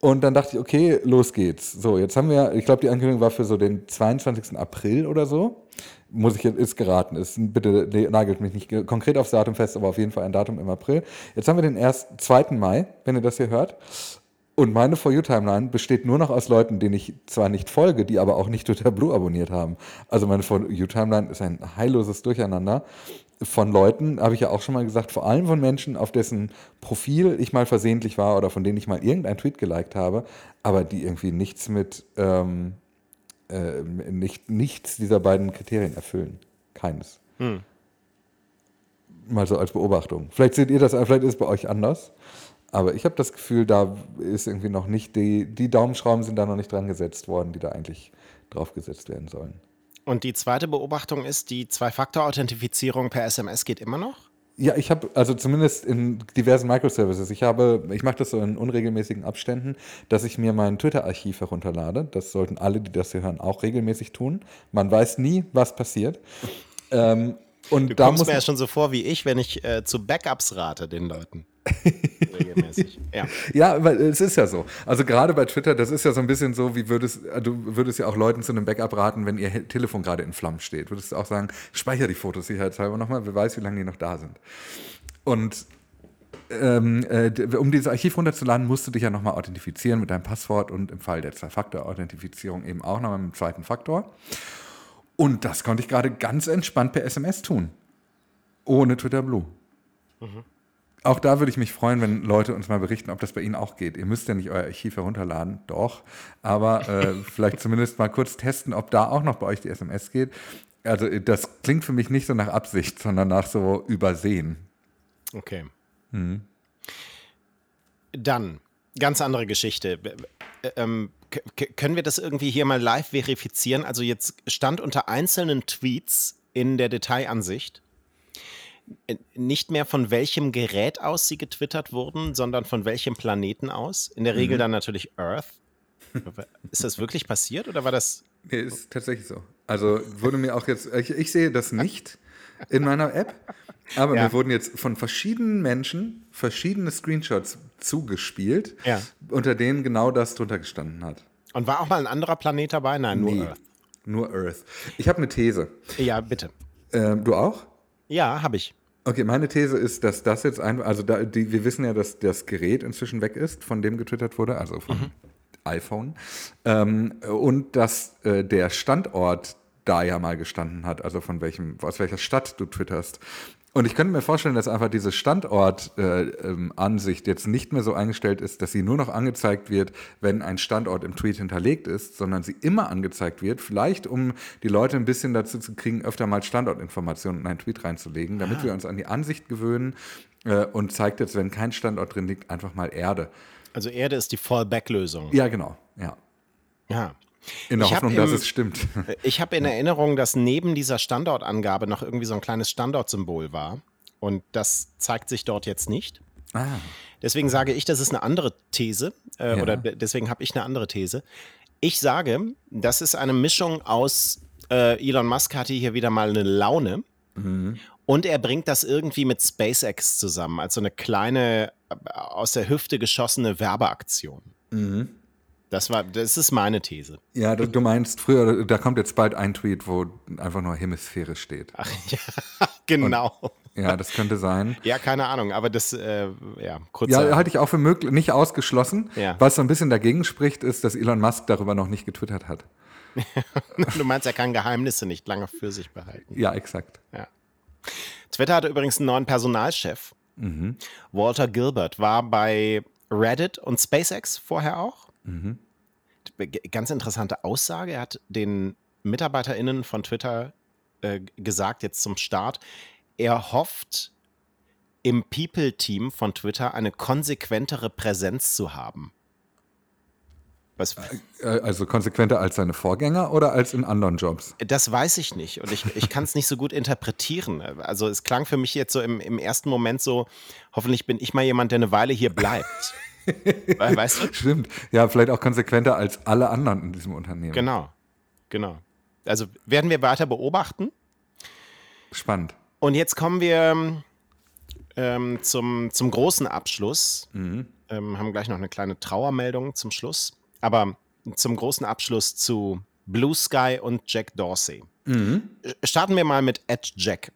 [SPEAKER 2] Und dann dachte ich, okay, los geht's. So, jetzt haben wir, ich glaube, die Ankündigung war für so den 22. April oder so. Muss ich jetzt, ist geraten, ist, bitte nagelt mich nicht konkret aufs Datum fest, aber auf jeden Fall ein Datum im April. Jetzt haben wir den erst 2. Mai, wenn ihr das hier hört. Und meine For You-Timeline besteht nur noch aus Leuten, denen ich zwar nicht folge, die aber auch nicht Twitter Blue abonniert haben. Also meine For You-Timeline ist ein heilloses Durcheinander von Leuten, habe ich ja auch schon mal gesagt, vor allem von Menschen, auf dessen Profil ich mal versehentlich war oder von denen ich mal irgendein Tweet geliked habe, aber die irgendwie nichts mit, ähm, äh, nicht, nichts dieser beiden Kriterien erfüllen. Keines. Mal so als Beobachtung. Vielleicht seht ihr das, vielleicht ist es bei euch anders. Aber ich habe das Gefühl, da ist irgendwie noch nicht, die, die Daumenschrauben sind da noch nicht dran gesetzt worden, die da eigentlich drauf gesetzt werden sollen.
[SPEAKER 1] Und die zweite Beobachtung ist, die Zwei-Faktor-Authentifizierung per SMS geht immer noch?
[SPEAKER 2] Ja, ich habe also zumindest in diversen Microservices, ich habe, ich mache das so in unregelmäßigen Abständen, dass ich mir mein Twitter-Archiv herunterlade. Das sollten alle, die das hier hören, auch regelmäßig tun. Man weiß nie, was passiert. Ähm, und
[SPEAKER 1] Du
[SPEAKER 2] da
[SPEAKER 1] kommst
[SPEAKER 2] muss
[SPEAKER 1] mir ja schon so vor wie ich, wenn ich äh, zu Backups rate den Leuten. Regelmäßig.
[SPEAKER 2] Ja. ja, weil es ist ja so. Also gerade bei Twitter, das ist ja so ein bisschen so, wie würdest du würdest ja auch Leuten zu einem Backup raten, wenn ihr Telefon gerade in Flammen steht. Würdest du auch sagen, speicher die Fotos sicherheitshalber nochmal, wer weiß, wie lange die noch da sind. Und ähm, äh, um dieses Archiv runterzuladen, musst du dich ja nochmal authentifizieren mit deinem Passwort und im Fall der Zwei-Faktor-Authentifizierung eben auch nochmal mit dem zweiten Faktor. Und das konnte ich gerade ganz entspannt per SMS tun. Ohne Twitter Blue. Mhm. Auch da würde ich mich freuen, wenn Leute uns mal berichten, ob das bei Ihnen auch geht. Ihr müsst ja nicht euer Archiv herunterladen, doch. Aber äh, vielleicht zumindest mal kurz testen, ob da auch noch bei euch die SMS geht. Also das klingt für mich nicht so nach Absicht, sondern nach so Übersehen.
[SPEAKER 1] Okay. Mhm. Dann, ganz andere Geschichte. Ähm, können wir das irgendwie hier mal live verifizieren? Also jetzt stand unter einzelnen Tweets in der Detailansicht äh, nicht mehr von welchem Gerät aus sie getwittert wurden, sondern von welchem Planeten aus. In der Regel mhm. dann natürlich Earth. Ist das wirklich passiert oder war das?
[SPEAKER 2] Nee, ist tatsächlich so. Also wurde mir auch jetzt, ich, ich sehe das nicht in meiner App, aber ja. mir wurden jetzt von verschiedenen Menschen verschiedene Screenshots zugespielt, ja. unter denen genau das drunter gestanden hat.
[SPEAKER 1] Und war auch mal ein anderer Planet dabei? Nein, nur nee, Earth.
[SPEAKER 2] Nur Earth. Ich habe eine These.
[SPEAKER 1] Ja, bitte.
[SPEAKER 2] Ähm, du auch?
[SPEAKER 1] Ja, habe ich.
[SPEAKER 2] Okay, meine These ist, dass das jetzt einfach, also da, die, wir wissen ja, dass das Gerät inzwischen weg ist, von dem getwittert wurde, also vom mhm. iPhone. Ähm, und dass äh, der Standort da ja mal gestanden hat, also von welchem, aus welcher Stadt du twitterst. Und ich könnte mir vorstellen, dass einfach diese Standortansicht äh, ähm, jetzt nicht mehr so eingestellt ist, dass sie nur noch angezeigt wird, wenn ein Standort im Tweet hinterlegt ist, sondern sie immer angezeigt wird, vielleicht um die Leute ein bisschen dazu zu kriegen, öfter mal Standortinformationen in einen Tweet reinzulegen, damit ah. wir uns an die Ansicht gewöhnen äh, und zeigt jetzt, wenn kein Standort drin liegt, einfach mal Erde.
[SPEAKER 1] Also Erde ist die Fallback-Lösung.
[SPEAKER 2] Ja, genau. Ja.
[SPEAKER 1] Ja.
[SPEAKER 2] In der ich Hoffnung, dass es stimmt.
[SPEAKER 1] Ich habe in Erinnerung, dass neben dieser Standortangabe noch irgendwie so ein kleines Standortsymbol war. Und das zeigt sich dort jetzt nicht. Ah. Deswegen sage ich, das ist eine andere These. Äh, ja. Oder deswegen habe ich eine andere These. Ich sage, das ist eine Mischung aus äh, Elon Musk hatte hier wieder mal eine Laune. Mhm. Und er bringt das irgendwie mit SpaceX zusammen, als so eine kleine, äh, aus der Hüfte geschossene Werbeaktion. Mhm. Das war, das ist meine These.
[SPEAKER 2] Ja, du, du, meinst früher, da kommt jetzt bald ein Tweet, wo einfach nur Hemisphäre steht.
[SPEAKER 1] Ach ja, genau.
[SPEAKER 2] Und, ja, das könnte sein.
[SPEAKER 1] Ja, keine Ahnung, aber das, äh, ja,
[SPEAKER 2] kurz. Ja, halte ich auch für möglich, nicht ausgeschlossen. Ja. Was so ein bisschen dagegen spricht, ist, dass Elon Musk darüber noch nicht getwittert hat.
[SPEAKER 1] du meinst, er kann Geheimnisse nicht lange für sich behalten.
[SPEAKER 2] Ja, exakt.
[SPEAKER 1] Ja. Twitter hatte übrigens einen neuen Personalchef. Mhm. Walter Gilbert war bei Reddit und SpaceX vorher auch. Mhm. Ganz interessante Aussage. Er hat den MitarbeiterInnen von Twitter äh, gesagt, jetzt zum Start, er hofft, im People-Team von Twitter eine konsequentere Präsenz zu haben.
[SPEAKER 2] Was? Äh, also konsequenter als seine Vorgänger oder als in anderen Jobs?
[SPEAKER 1] Das weiß ich nicht und ich, ich kann es nicht so gut interpretieren. Also es klang für mich jetzt so im, im ersten Moment so, hoffentlich bin ich mal jemand, der eine Weile hier bleibt.
[SPEAKER 2] Weißt du? Stimmt. Ja, vielleicht auch konsequenter als alle anderen in diesem Unternehmen.
[SPEAKER 1] Genau. Genau. Also werden wir weiter beobachten.
[SPEAKER 2] Spannend.
[SPEAKER 1] Und jetzt kommen wir ähm, zum, zum großen Abschluss. Mhm. Ähm, haben gleich noch eine kleine Trauermeldung zum Schluss. Aber zum großen Abschluss zu Blue Sky und Jack Dorsey. Mhm. Starten wir mal mit Ed Jack,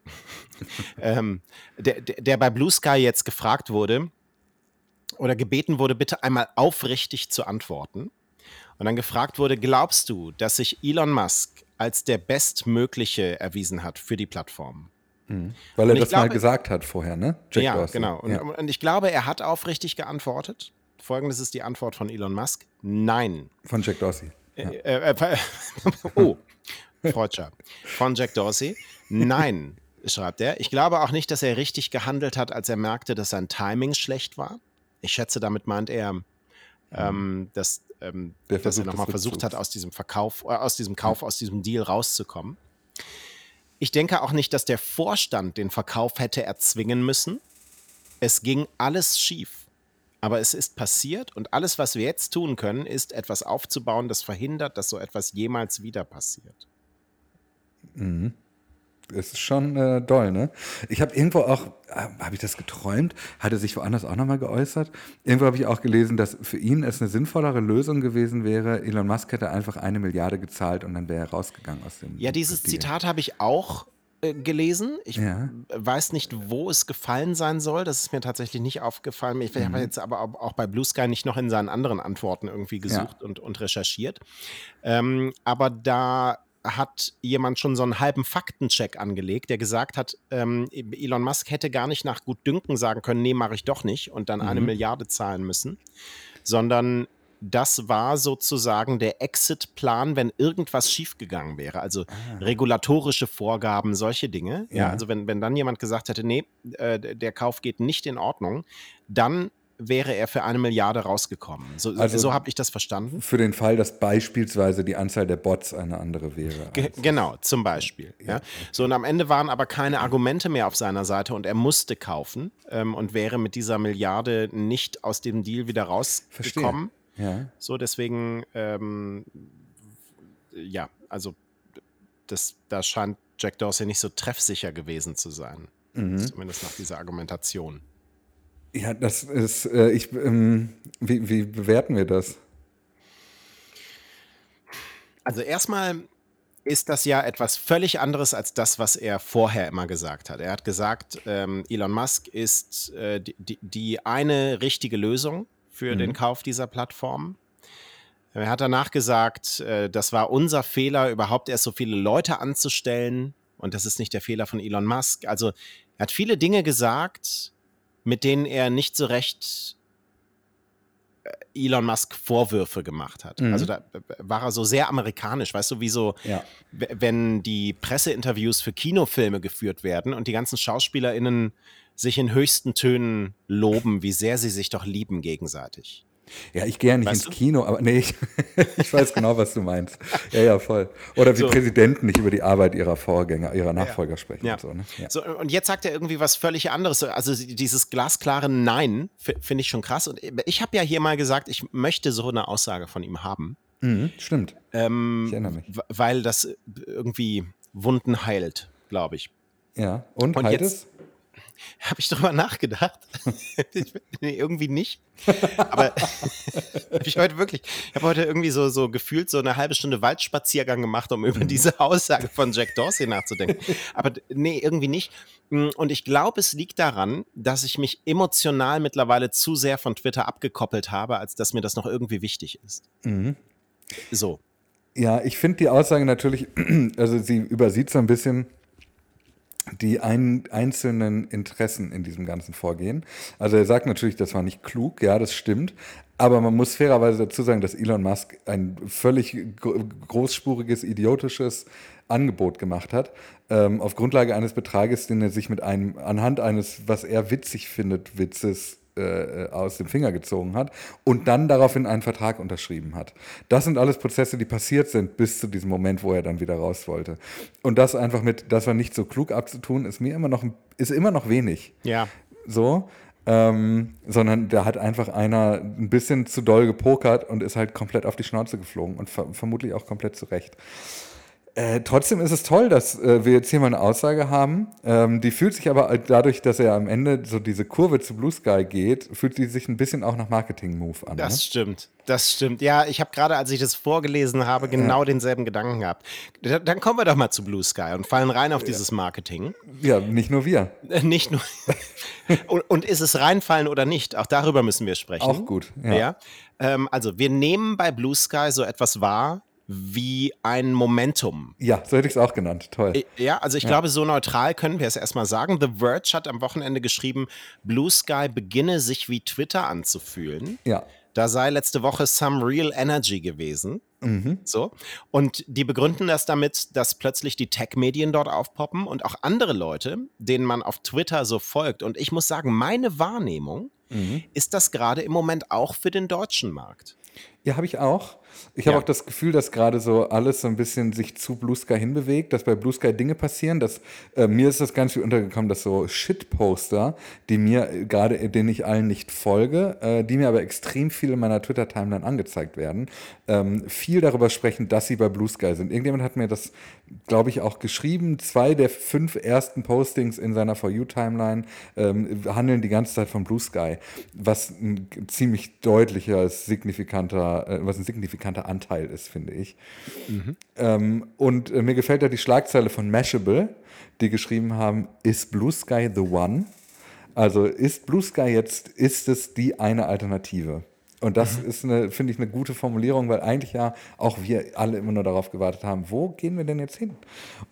[SPEAKER 1] ähm, der, der bei Blue Sky jetzt gefragt wurde, oder gebeten wurde, bitte einmal aufrichtig zu antworten. Und dann gefragt wurde, glaubst du, dass sich Elon Musk als der bestmögliche erwiesen hat für die Plattform?
[SPEAKER 2] Mhm. Weil er das glaube, mal gesagt hat vorher, ne?
[SPEAKER 1] Jack ja, Dorsey. genau. Und, ja. und ich glaube, er hat aufrichtig geantwortet. Folgendes ist die Antwort von Elon Musk. Nein.
[SPEAKER 2] Von Jack Dorsey.
[SPEAKER 1] Ja. Äh, äh, äh oh, Freudscher. Von Jack Dorsey. Nein, schreibt er. Ich glaube auch nicht, dass er richtig gehandelt hat, als er merkte, dass sein Timing schlecht war. Ich schätze, damit meint er, mhm. ähm, dass, ähm, dass er nochmal versucht hat, aus diesem Verkauf, äh, aus diesem Kauf, aus diesem Deal rauszukommen. Ich denke auch nicht, dass der Vorstand den Verkauf hätte erzwingen müssen. Es ging alles schief. Aber es ist passiert und alles, was wir jetzt tun können, ist etwas aufzubauen, das verhindert, dass so etwas jemals wieder passiert.
[SPEAKER 2] Mhm. Es ist schon äh, doll, ne? Ich habe irgendwo auch, äh, habe ich das geträumt? Hat er sich woanders auch nochmal geäußert? Irgendwo habe ich auch gelesen, dass für ihn es eine sinnvollere Lösung gewesen wäre, Elon Musk hätte einfach eine Milliarde gezahlt und dann wäre er rausgegangen aus dem.
[SPEAKER 1] Ja, dieses Deal. Zitat habe ich auch äh, gelesen. Ich ja. weiß nicht, wo es gefallen sein soll. Das ist mir tatsächlich nicht aufgefallen. Ich mhm. habe jetzt aber auch bei Blue Sky nicht noch in seinen anderen Antworten irgendwie gesucht ja. und, und recherchiert. Ähm, aber da hat jemand schon so einen halben Faktencheck angelegt, der gesagt hat, ähm, Elon Musk hätte gar nicht nach Gutdünken sagen können, nee, mache ich doch nicht und dann mhm. eine Milliarde zahlen müssen, sondern das war sozusagen der Exit-Plan, wenn irgendwas schiefgegangen wäre. Also ah. regulatorische Vorgaben, solche Dinge. Ja. ja, also wenn, wenn dann jemand gesagt hätte, nee, äh, der Kauf geht nicht in Ordnung, dann wäre er für eine Milliarde rausgekommen. So, also so habe ich das verstanden.
[SPEAKER 2] Für den Fall, dass beispielsweise die Anzahl der Bots eine andere wäre.
[SPEAKER 1] Ge genau, zum Beispiel. Ja. ja. So, und am Ende waren aber keine Argumente mehr auf seiner Seite und er musste kaufen ähm, und wäre mit dieser Milliarde nicht aus dem Deal wieder rausgekommen. Ja. So, deswegen, ähm, ja, also das, da scheint Jack Dorsey nicht so treffsicher gewesen zu sein. Mhm. Zumindest nach dieser Argumentation.
[SPEAKER 2] Ja, das ist, äh, ich, ähm, wie, wie bewerten wir das?
[SPEAKER 1] Also erstmal ist das ja etwas völlig anderes als das, was er vorher immer gesagt hat. Er hat gesagt, ähm, Elon Musk ist äh, die, die, eine richtige Lösung für mhm. den Kauf dieser Plattform. Er hat danach gesagt, äh, das war unser Fehler, überhaupt erst so viele Leute anzustellen. Und das ist nicht der Fehler von Elon Musk. Also er hat viele Dinge gesagt, mit denen er nicht so recht äh, Elon Musk Vorwürfe gemacht hat. Mhm. Also da war er so sehr amerikanisch, weißt du, wie so, ja. wenn die Presseinterviews für Kinofilme geführt werden und die ganzen SchauspielerInnen sich in höchsten Tönen loben, wie sehr sie sich doch lieben gegenseitig.
[SPEAKER 2] Ja, ich gehe ja nicht weißt ins du? Kino, aber nee, ich, ich, weiß genau, was du meinst. Ja, ja, voll. Oder wie so. Präsidenten nicht über die Arbeit ihrer Vorgänger, ihrer Nachfolger ja. sprechen.
[SPEAKER 1] Ja.
[SPEAKER 2] Und, so, ne?
[SPEAKER 1] ja. so, und jetzt sagt er irgendwie was völlig anderes. Also dieses glasklare Nein finde ich schon krass. Und ich habe ja hier mal gesagt, ich möchte so eine Aussage von ihm haben.
[SPEAKER 2] Mhm, stimmt.
[SPEAKER 1] Ähm, ich erinnere mich. Weil das irgendwie Wunden heilt, glaube ich.
[SPEAKER 2] Ja, und, und heilt jetzt, es?
[SPEAKER 1] Habe ich drüber nachgedacht? nee, irgendwie nicht. Aber habe ich heute wirklich, ich habe heute irgendwie so, so gefühlt so eine halbe Stunde Waldspaziergang gemacht, um über mhm. diese Aussage von Jack Dorsey nachzudenken. Aber nee, irgendwie nicht. Und ich glaube, es liegt daran, dass ich mich emotional mittlerweile zu sehr von Twitter abgekoppelt habe, als dass mir das noch irgendwie wichtig ist. Mhm. So.
[SPEAKER 2] Ja, ich finde die Aussage natürlich, also sie übersieht so ein bisschen die ein, einzelnen Interessen in diesem ganzen Vorgehen. Also er sagt natürlich, das war nicht klug, ja, das stimmt. Aber man muss fairerweise dazu sagen, dass Elon Musk ein völlig großspuriges, idiotisches Angebot gemacht hat, ähm, auf Grundlage eines Betrages, den er sich mit einem, anhand eines, was er witzig findet, Witzes äh, aus dem Finger gezogen hat und dann daraufhin einen Vertrag unterschrieben hat. Das sind alles Prozesse, die passiert sind bis zu diesem Moment, wo er dann wieder raus wollte. Und das einfach mit, das war nicht so klug abzutun, ist mir immer noch, ist immer noch wenig.
[SPEAKER 1] Ja.
[SPEAKER 2] So. Ähm, sondern da hat einfach einer ein bisschen zu doll gepokert und ist halt komplett auf die Schnauze geflogen und ver vermutlich auch komplett zurecht. Äh, trotzdem ist es toll, dass äh, wir jetzt hier mal eine Aussage haben. Ähm, die fühlt sich aber dadurch, dass er am Ende so diese Kurve zu Blue Sky geht, fühlt die sich ein bisschen auch nach Marketing-Move an.
[SPEAKER 1] Das ne? stimmt. Das stimmt. Ja, ich habe gerade, als ich das vorgelesen habe, genau ja. denselben Gedanken gehabt. Dann kommen wir doch mal zu Blue Sky und fallen rein auf dieses Marketing.
[SPEAKER 2] Ja, nicht nur wir.
[SPEAKER 1] Äh, nicht nur. und, und, ist es reinfallen oder nicht? Auch darüber müssen wir sprechen.
[SPEAKER 2] Auch gut.
[SPEAKER 1] Ja. ja. Ähm, also, wir nehmen bei Blue Sky so etwas wahr, wie ein Momentum.
[SPEAKER 2] Ja, so hätte ich es auch genannt. Toll.
[SPEAKER 1] Ja, also ich ja. glaube, so neutral können wir es erstmal sagen. The Verge hat am Wochenende geschrieben, Blue Sky beginne sich wie Twitter anzufühlen.
[SPEAKER 2] Ja.
[SPEAKER 1] Da sei letzte Woche some real energy gewesen. Mhm. So. Und die begründen das damit, dass plötzlich die Tech-Medien dort aufpoppen und auch andere Leute, denen man auf Twitter so folgt. Und ich muss sagen, meine Wahrnehmung mhm. ist das gerade im Moment auch für den deutschen Markt.
[SPEAKER 2] Ja, habe ich auch. Ich habe
[SPEAKER 1] Ja.
[SPEAKER 2] auch das Gefühl, dass gerade so alles so ein bisschen sich zu Blue Sky hinbewegt, dass bei Blue Sky Dinge passieren. Dass, äh, mir ist das ganz viel untergekommen, dass so Shitposter, die mir äh, gerade, äh, denen ich allen nicht folge, äh, die mir aber extrem viel in meiner Twitter-Timeline angezeigt werden, ähm, viel darüber sprechen, dass sie bei Blue Sky sind. Irgendjemand hat mir das, glaube ich, auch geschrieben. Zwei der fünf ersten Postings in seiner For You-Timeline ähm, handeln die ganze Zeit von Blue Sky, was ein ziemlich deutlicher, signifikanter, äh, was ein signifikanter Anteil ist, finde ich. Ähm, und äh, mir gefällt da die Schlagzeile von Mashable, die geschrieben haben, ist Blue Sky the one? Also ist Blue Sky jetzt, ist es die eine Alternative? Und das ist eine, finde ich, eine gute Formulierung, weil eigentlich ja auch wir alle immer nur darauf gewartet haben, wo gehen wir denn jetzt hin?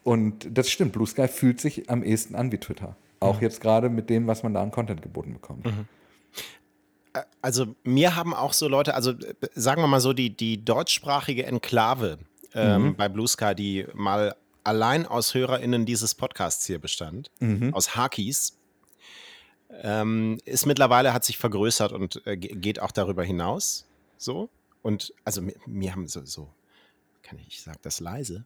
[SPEAKER 2] Und das stimmt, Blue Sky fühlt sich am ehesten an wie Twitter. Auch jetzt gerade mit dem, was man da an Content geboten bekommt.
[SPEAKER 1] Also mir haben auch so Leute, also sagen wir mal so, die, die deutschsprachige Enklave ähm, bei Blue Sky, die mal allein aus HörerInnen dieses Podcasts hier bestand, aus Hakis, ähm, ist mittlerweile, hat sich vergrößert und äh, ge- geht auch darüber hinaus. So. Und also mir, mir haben so, so, kann ich, ich sag das leise.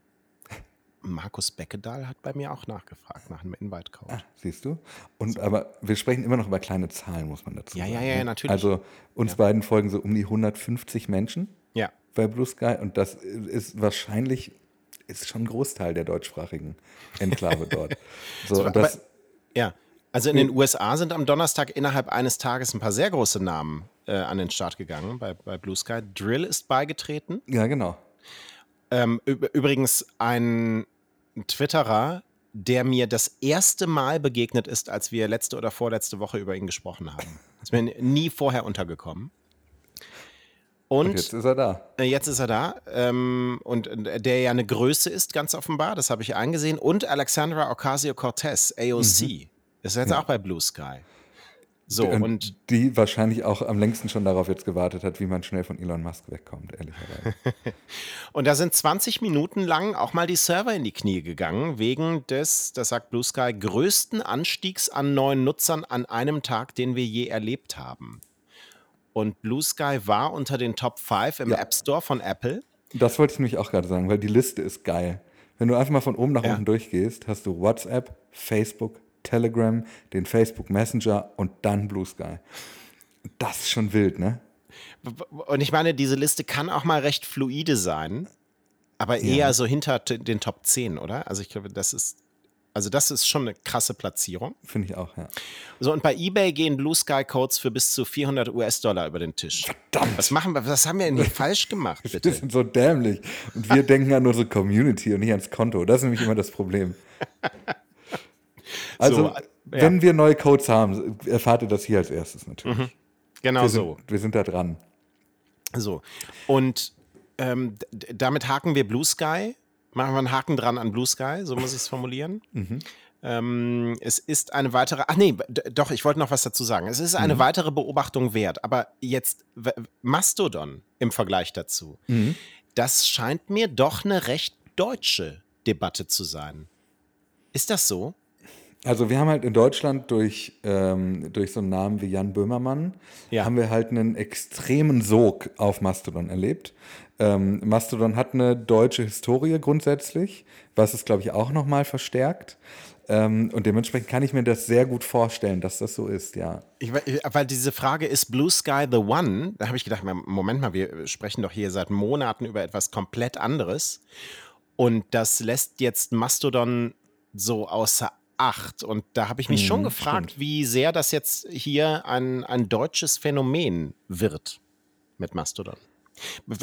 [SPEAKER 1] Markus Beckedahl hat bei mir auch nachgefragt nach einem Invite-Code.
[SPEAKER 2] Ah, siehst du? Und aber wir sprechen immer noch über kleine Zahlen, muss man dazu
[SPEAKER 1] Ja,
[SPEAKER 2] sagen.
[SPEAKER 1] ja, ja,
[SPEAKER 2] ne?
[SPEAKER 1] natürlich.
[SPEAKER 2] Also uns beiden folgen so um die 150 Menschen
[SPEAKER 1] Ja.
[SPEAKER 2] bei Blue Sky und das ist wahrscheinlich ist schon ein Großteil der deutschsprachigen Enklave dort. So,
[SPEAKER 1] Aber-
[SPEAKER 2] das,
[SPEAKER 1] Ja, also in den USA sind am Donnerstag innerhalb eines Tages ein paar sehr große Namen äh, an den Start gegangen bei, bei Blue Sky. Drill ist beigetreten.
[SPEAKER 2] ja, genau.
[SPEAKER 1] Ähm, üb- übrigens ein Twitterer, der mir das erste Mal begegnet ist, als wir letzte oder vorletzte Woche über ihn gesprochen haben. Ist mir nie vorher untergekommen. Und,
[SPEAKER 2] Und jetzt ist er da.
[SPEAKER 1] äh, Jetzt ist er da ähm, und äh, der ja eine Größe ist, ganz offenbar, das habe ich eingesehen. Und Alexandra Ocasio-Cortez, AOC, ist jetzt auch bei Blue Sky. So,
[SPEAKER 2] und,
[SPEAKER 1] und
[SPEAKER 2] die wahrscheinlich auch am längsten schon darauf jetzt gewartet hat, wie man schnell von Elon Musk wegkommt, ehrlicherweise.
[SPEAKER 1] Und da sind 20 Minuten lang auch mal die Server in die Knie gegangen, wegen des, das sagt Blue Sky, größten Anstiegs an neuen Nutzern an einem Tag, den wir je erlebt haben. Und Blue Sky war unter den Top 5 im
[SPEAKER 2] Ja.
[SPEAKER 1] App Store von Apple.
[SPEAKER 2] Das wollte ich nämlich auch gerade sagen, weil die Liste ist geil. Wenn du einfach mal von oben nach
[SPEAKER 1] Ja.
[SPEAKER 2] unten durchgehst, hast du WhatsApp, Facebook, Telegram, den Facebook Messenger und dann Blue Sky. Das ist schon wild, ne?
[SPEAKER 1] Und ich meine, diese Liste kann auch mal recht fluide sein, aber eher so hinter den Top 10, oder? Also ich glaube, das ist, also das ist schon eine krasse Platzierung.
[SPEAKER 2] Finde ich auch, ja.
[SPEAKER 1] So, und bei eBay gehen Blue Sky Codes für bis zu 400 US-Dollar über den Tisch. Verdammt. Was machen wir, was haben wir denn hier falsch gemacht,
[SPEAKER 2] Wir
[SPEAKER 1] bitte?
[SPEAKER 2] sind so dämlich. Und wir denken an unsere Community und nicht ans Konto. Das ist nämlich immer das Problem. Also,
[SPEAKER 1] So, äh, ja.
[SPEAKER 2] wenn wir neue Codes haben, erfahrt ihr das hier als erstes natürlich.
[SPEAKER 1] Genau
[SPEAKER 2] Wir,
[SPEAKER 1] so.
[SPEAKER 2] sind, wir sind da dran.
[SPEAKER 1] So. Und ähm, damit haken wir Blue Sky. Machen wir einen Haken dran an Blue Sky, so muss ich es formulieren. Ähm, es ist eine weitere, ach nee, doch, ich wollte noch was dazu sagen. Es ist eine weitere Beobachtung wert, aber jetzt Mastodon im Vergleich dazu. Das scheint mir doch eine recht deutsche Debatte zu sein. Ist das so?
[SPEAKER 2] Also wir haben halt in Deutschland durch, ähm, durch so einen Namen wie Jan Böhmermann,
[SPEAKER 1] Ja.
[SPEAKER 2] haben wir halt einen extremen Sog auf Mastodon erlebt. Ähm, Mastodon hat eine deutsche Historie grundsätzlich, was es, glaube ich, auch nochmal verstärkt. Ähm, und dementsprechend kann ich mir das sehr gut vorstellen, dass das so ist, ja.
[SPEAKER 1] Ich, ich- weil diese Frage ist Blue Sky the One, da habe ich gedacht, Moment mal, wir sprechen doch hier seit Monaten über etwas komplett anderes. Und das lässt jetzt Mastodon so außer Acht. Und da habe ich mich schon gefragt, wie sehr das jetzt hier ein, ein deutsches Phänomen wird mit Mastodon.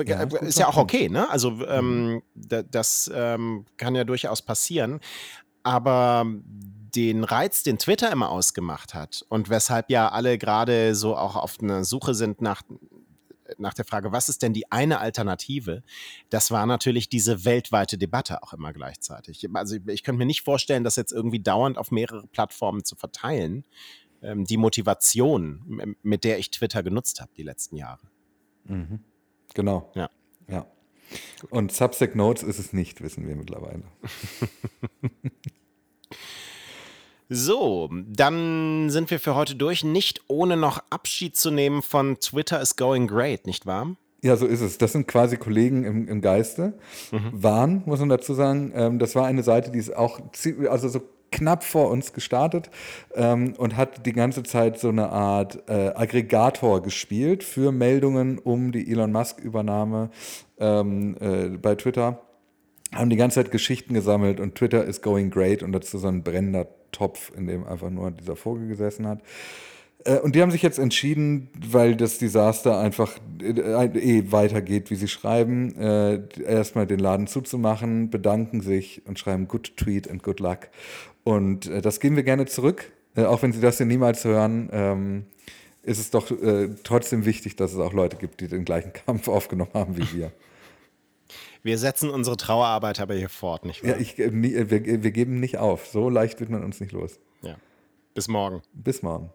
[SPEAKER 2] Ja,
[SPEAKER 1] ist ja auch okay, ne? Also ähm, da, das ähm, kann ja durchaus passieren. Aber den Reiz, den Twitter immer ausgemacht hat und weshalb ja alle gerade so auch auf einer Suche sind nach, nach der Frage, was ist denn die eine Alternative, das war natürlich diese weltweite Debatte auch immer gleichzeitig. Also ich, ich könnte mir nicht vorstellen, das jetzt irgendwie dauernd auf mehrere Plattformen zu verteilen. Ähm, die Motivation, mit der ich Twitter genutzt habe die letzten Jahre.
[SPEAKER 2] Genau.
[SPEAKER 1] Ja.
[SPEAKER 2] Ja. Und Substack Notes ist es nicht, wissen wir mittlerweile.
[SPEAKER 1] So, dann sind wir für heute durch. Nicht ohne noch Abschied zu nehmen von Twitter is going great, nicht wahr?
[SPEAKER 2] Ja, so ist es. Das sind quasi Kollegen im, im Geiste. Mhm. Waren, muss man dazu sagen. Ähm, das war eine Seite, die ist auch, also so knapp vor uns gestartet ähm, und hat die ganze Zeit so eine Art äh, Aggregator gespielt für Meldungen um die Elon Musk-Übernahme ähm, äh, bei Twitter. Haben die ganze Zeit Geschichten gesammelt und Twitter ist going great und dazu so ein brennender Topf, in dem einfach nur dieser Vogel gesessen hat. Äh, und die haben sich jetzt entschieden, weil das Desaster einfach äh, eh weitergeht, wie sie schreiben, äh, erstmal den Laden zuzumachen, bedanken sich und schreiben Good Tweet and Good Luck. Und das geben wir gerne zurück, auch wenn Sie das hier niemals hören. Ähm, ist es doch trotzdem wichtig, dass es auch Leute gibt, die den gleichen Kampf aufgenommen haben wie wir.
[SPEAKER 1] Wir setzen unsere Trauerarbeit aber hier fort, nicht
[SPEAKER 2] wahr? Ja, ich, wir, wir geben nicht auf. So leicht wird man uns nicht los.
[SPEAKER 1] Ja. Bis morgen.
[SPEAKER 2] Bis morgen.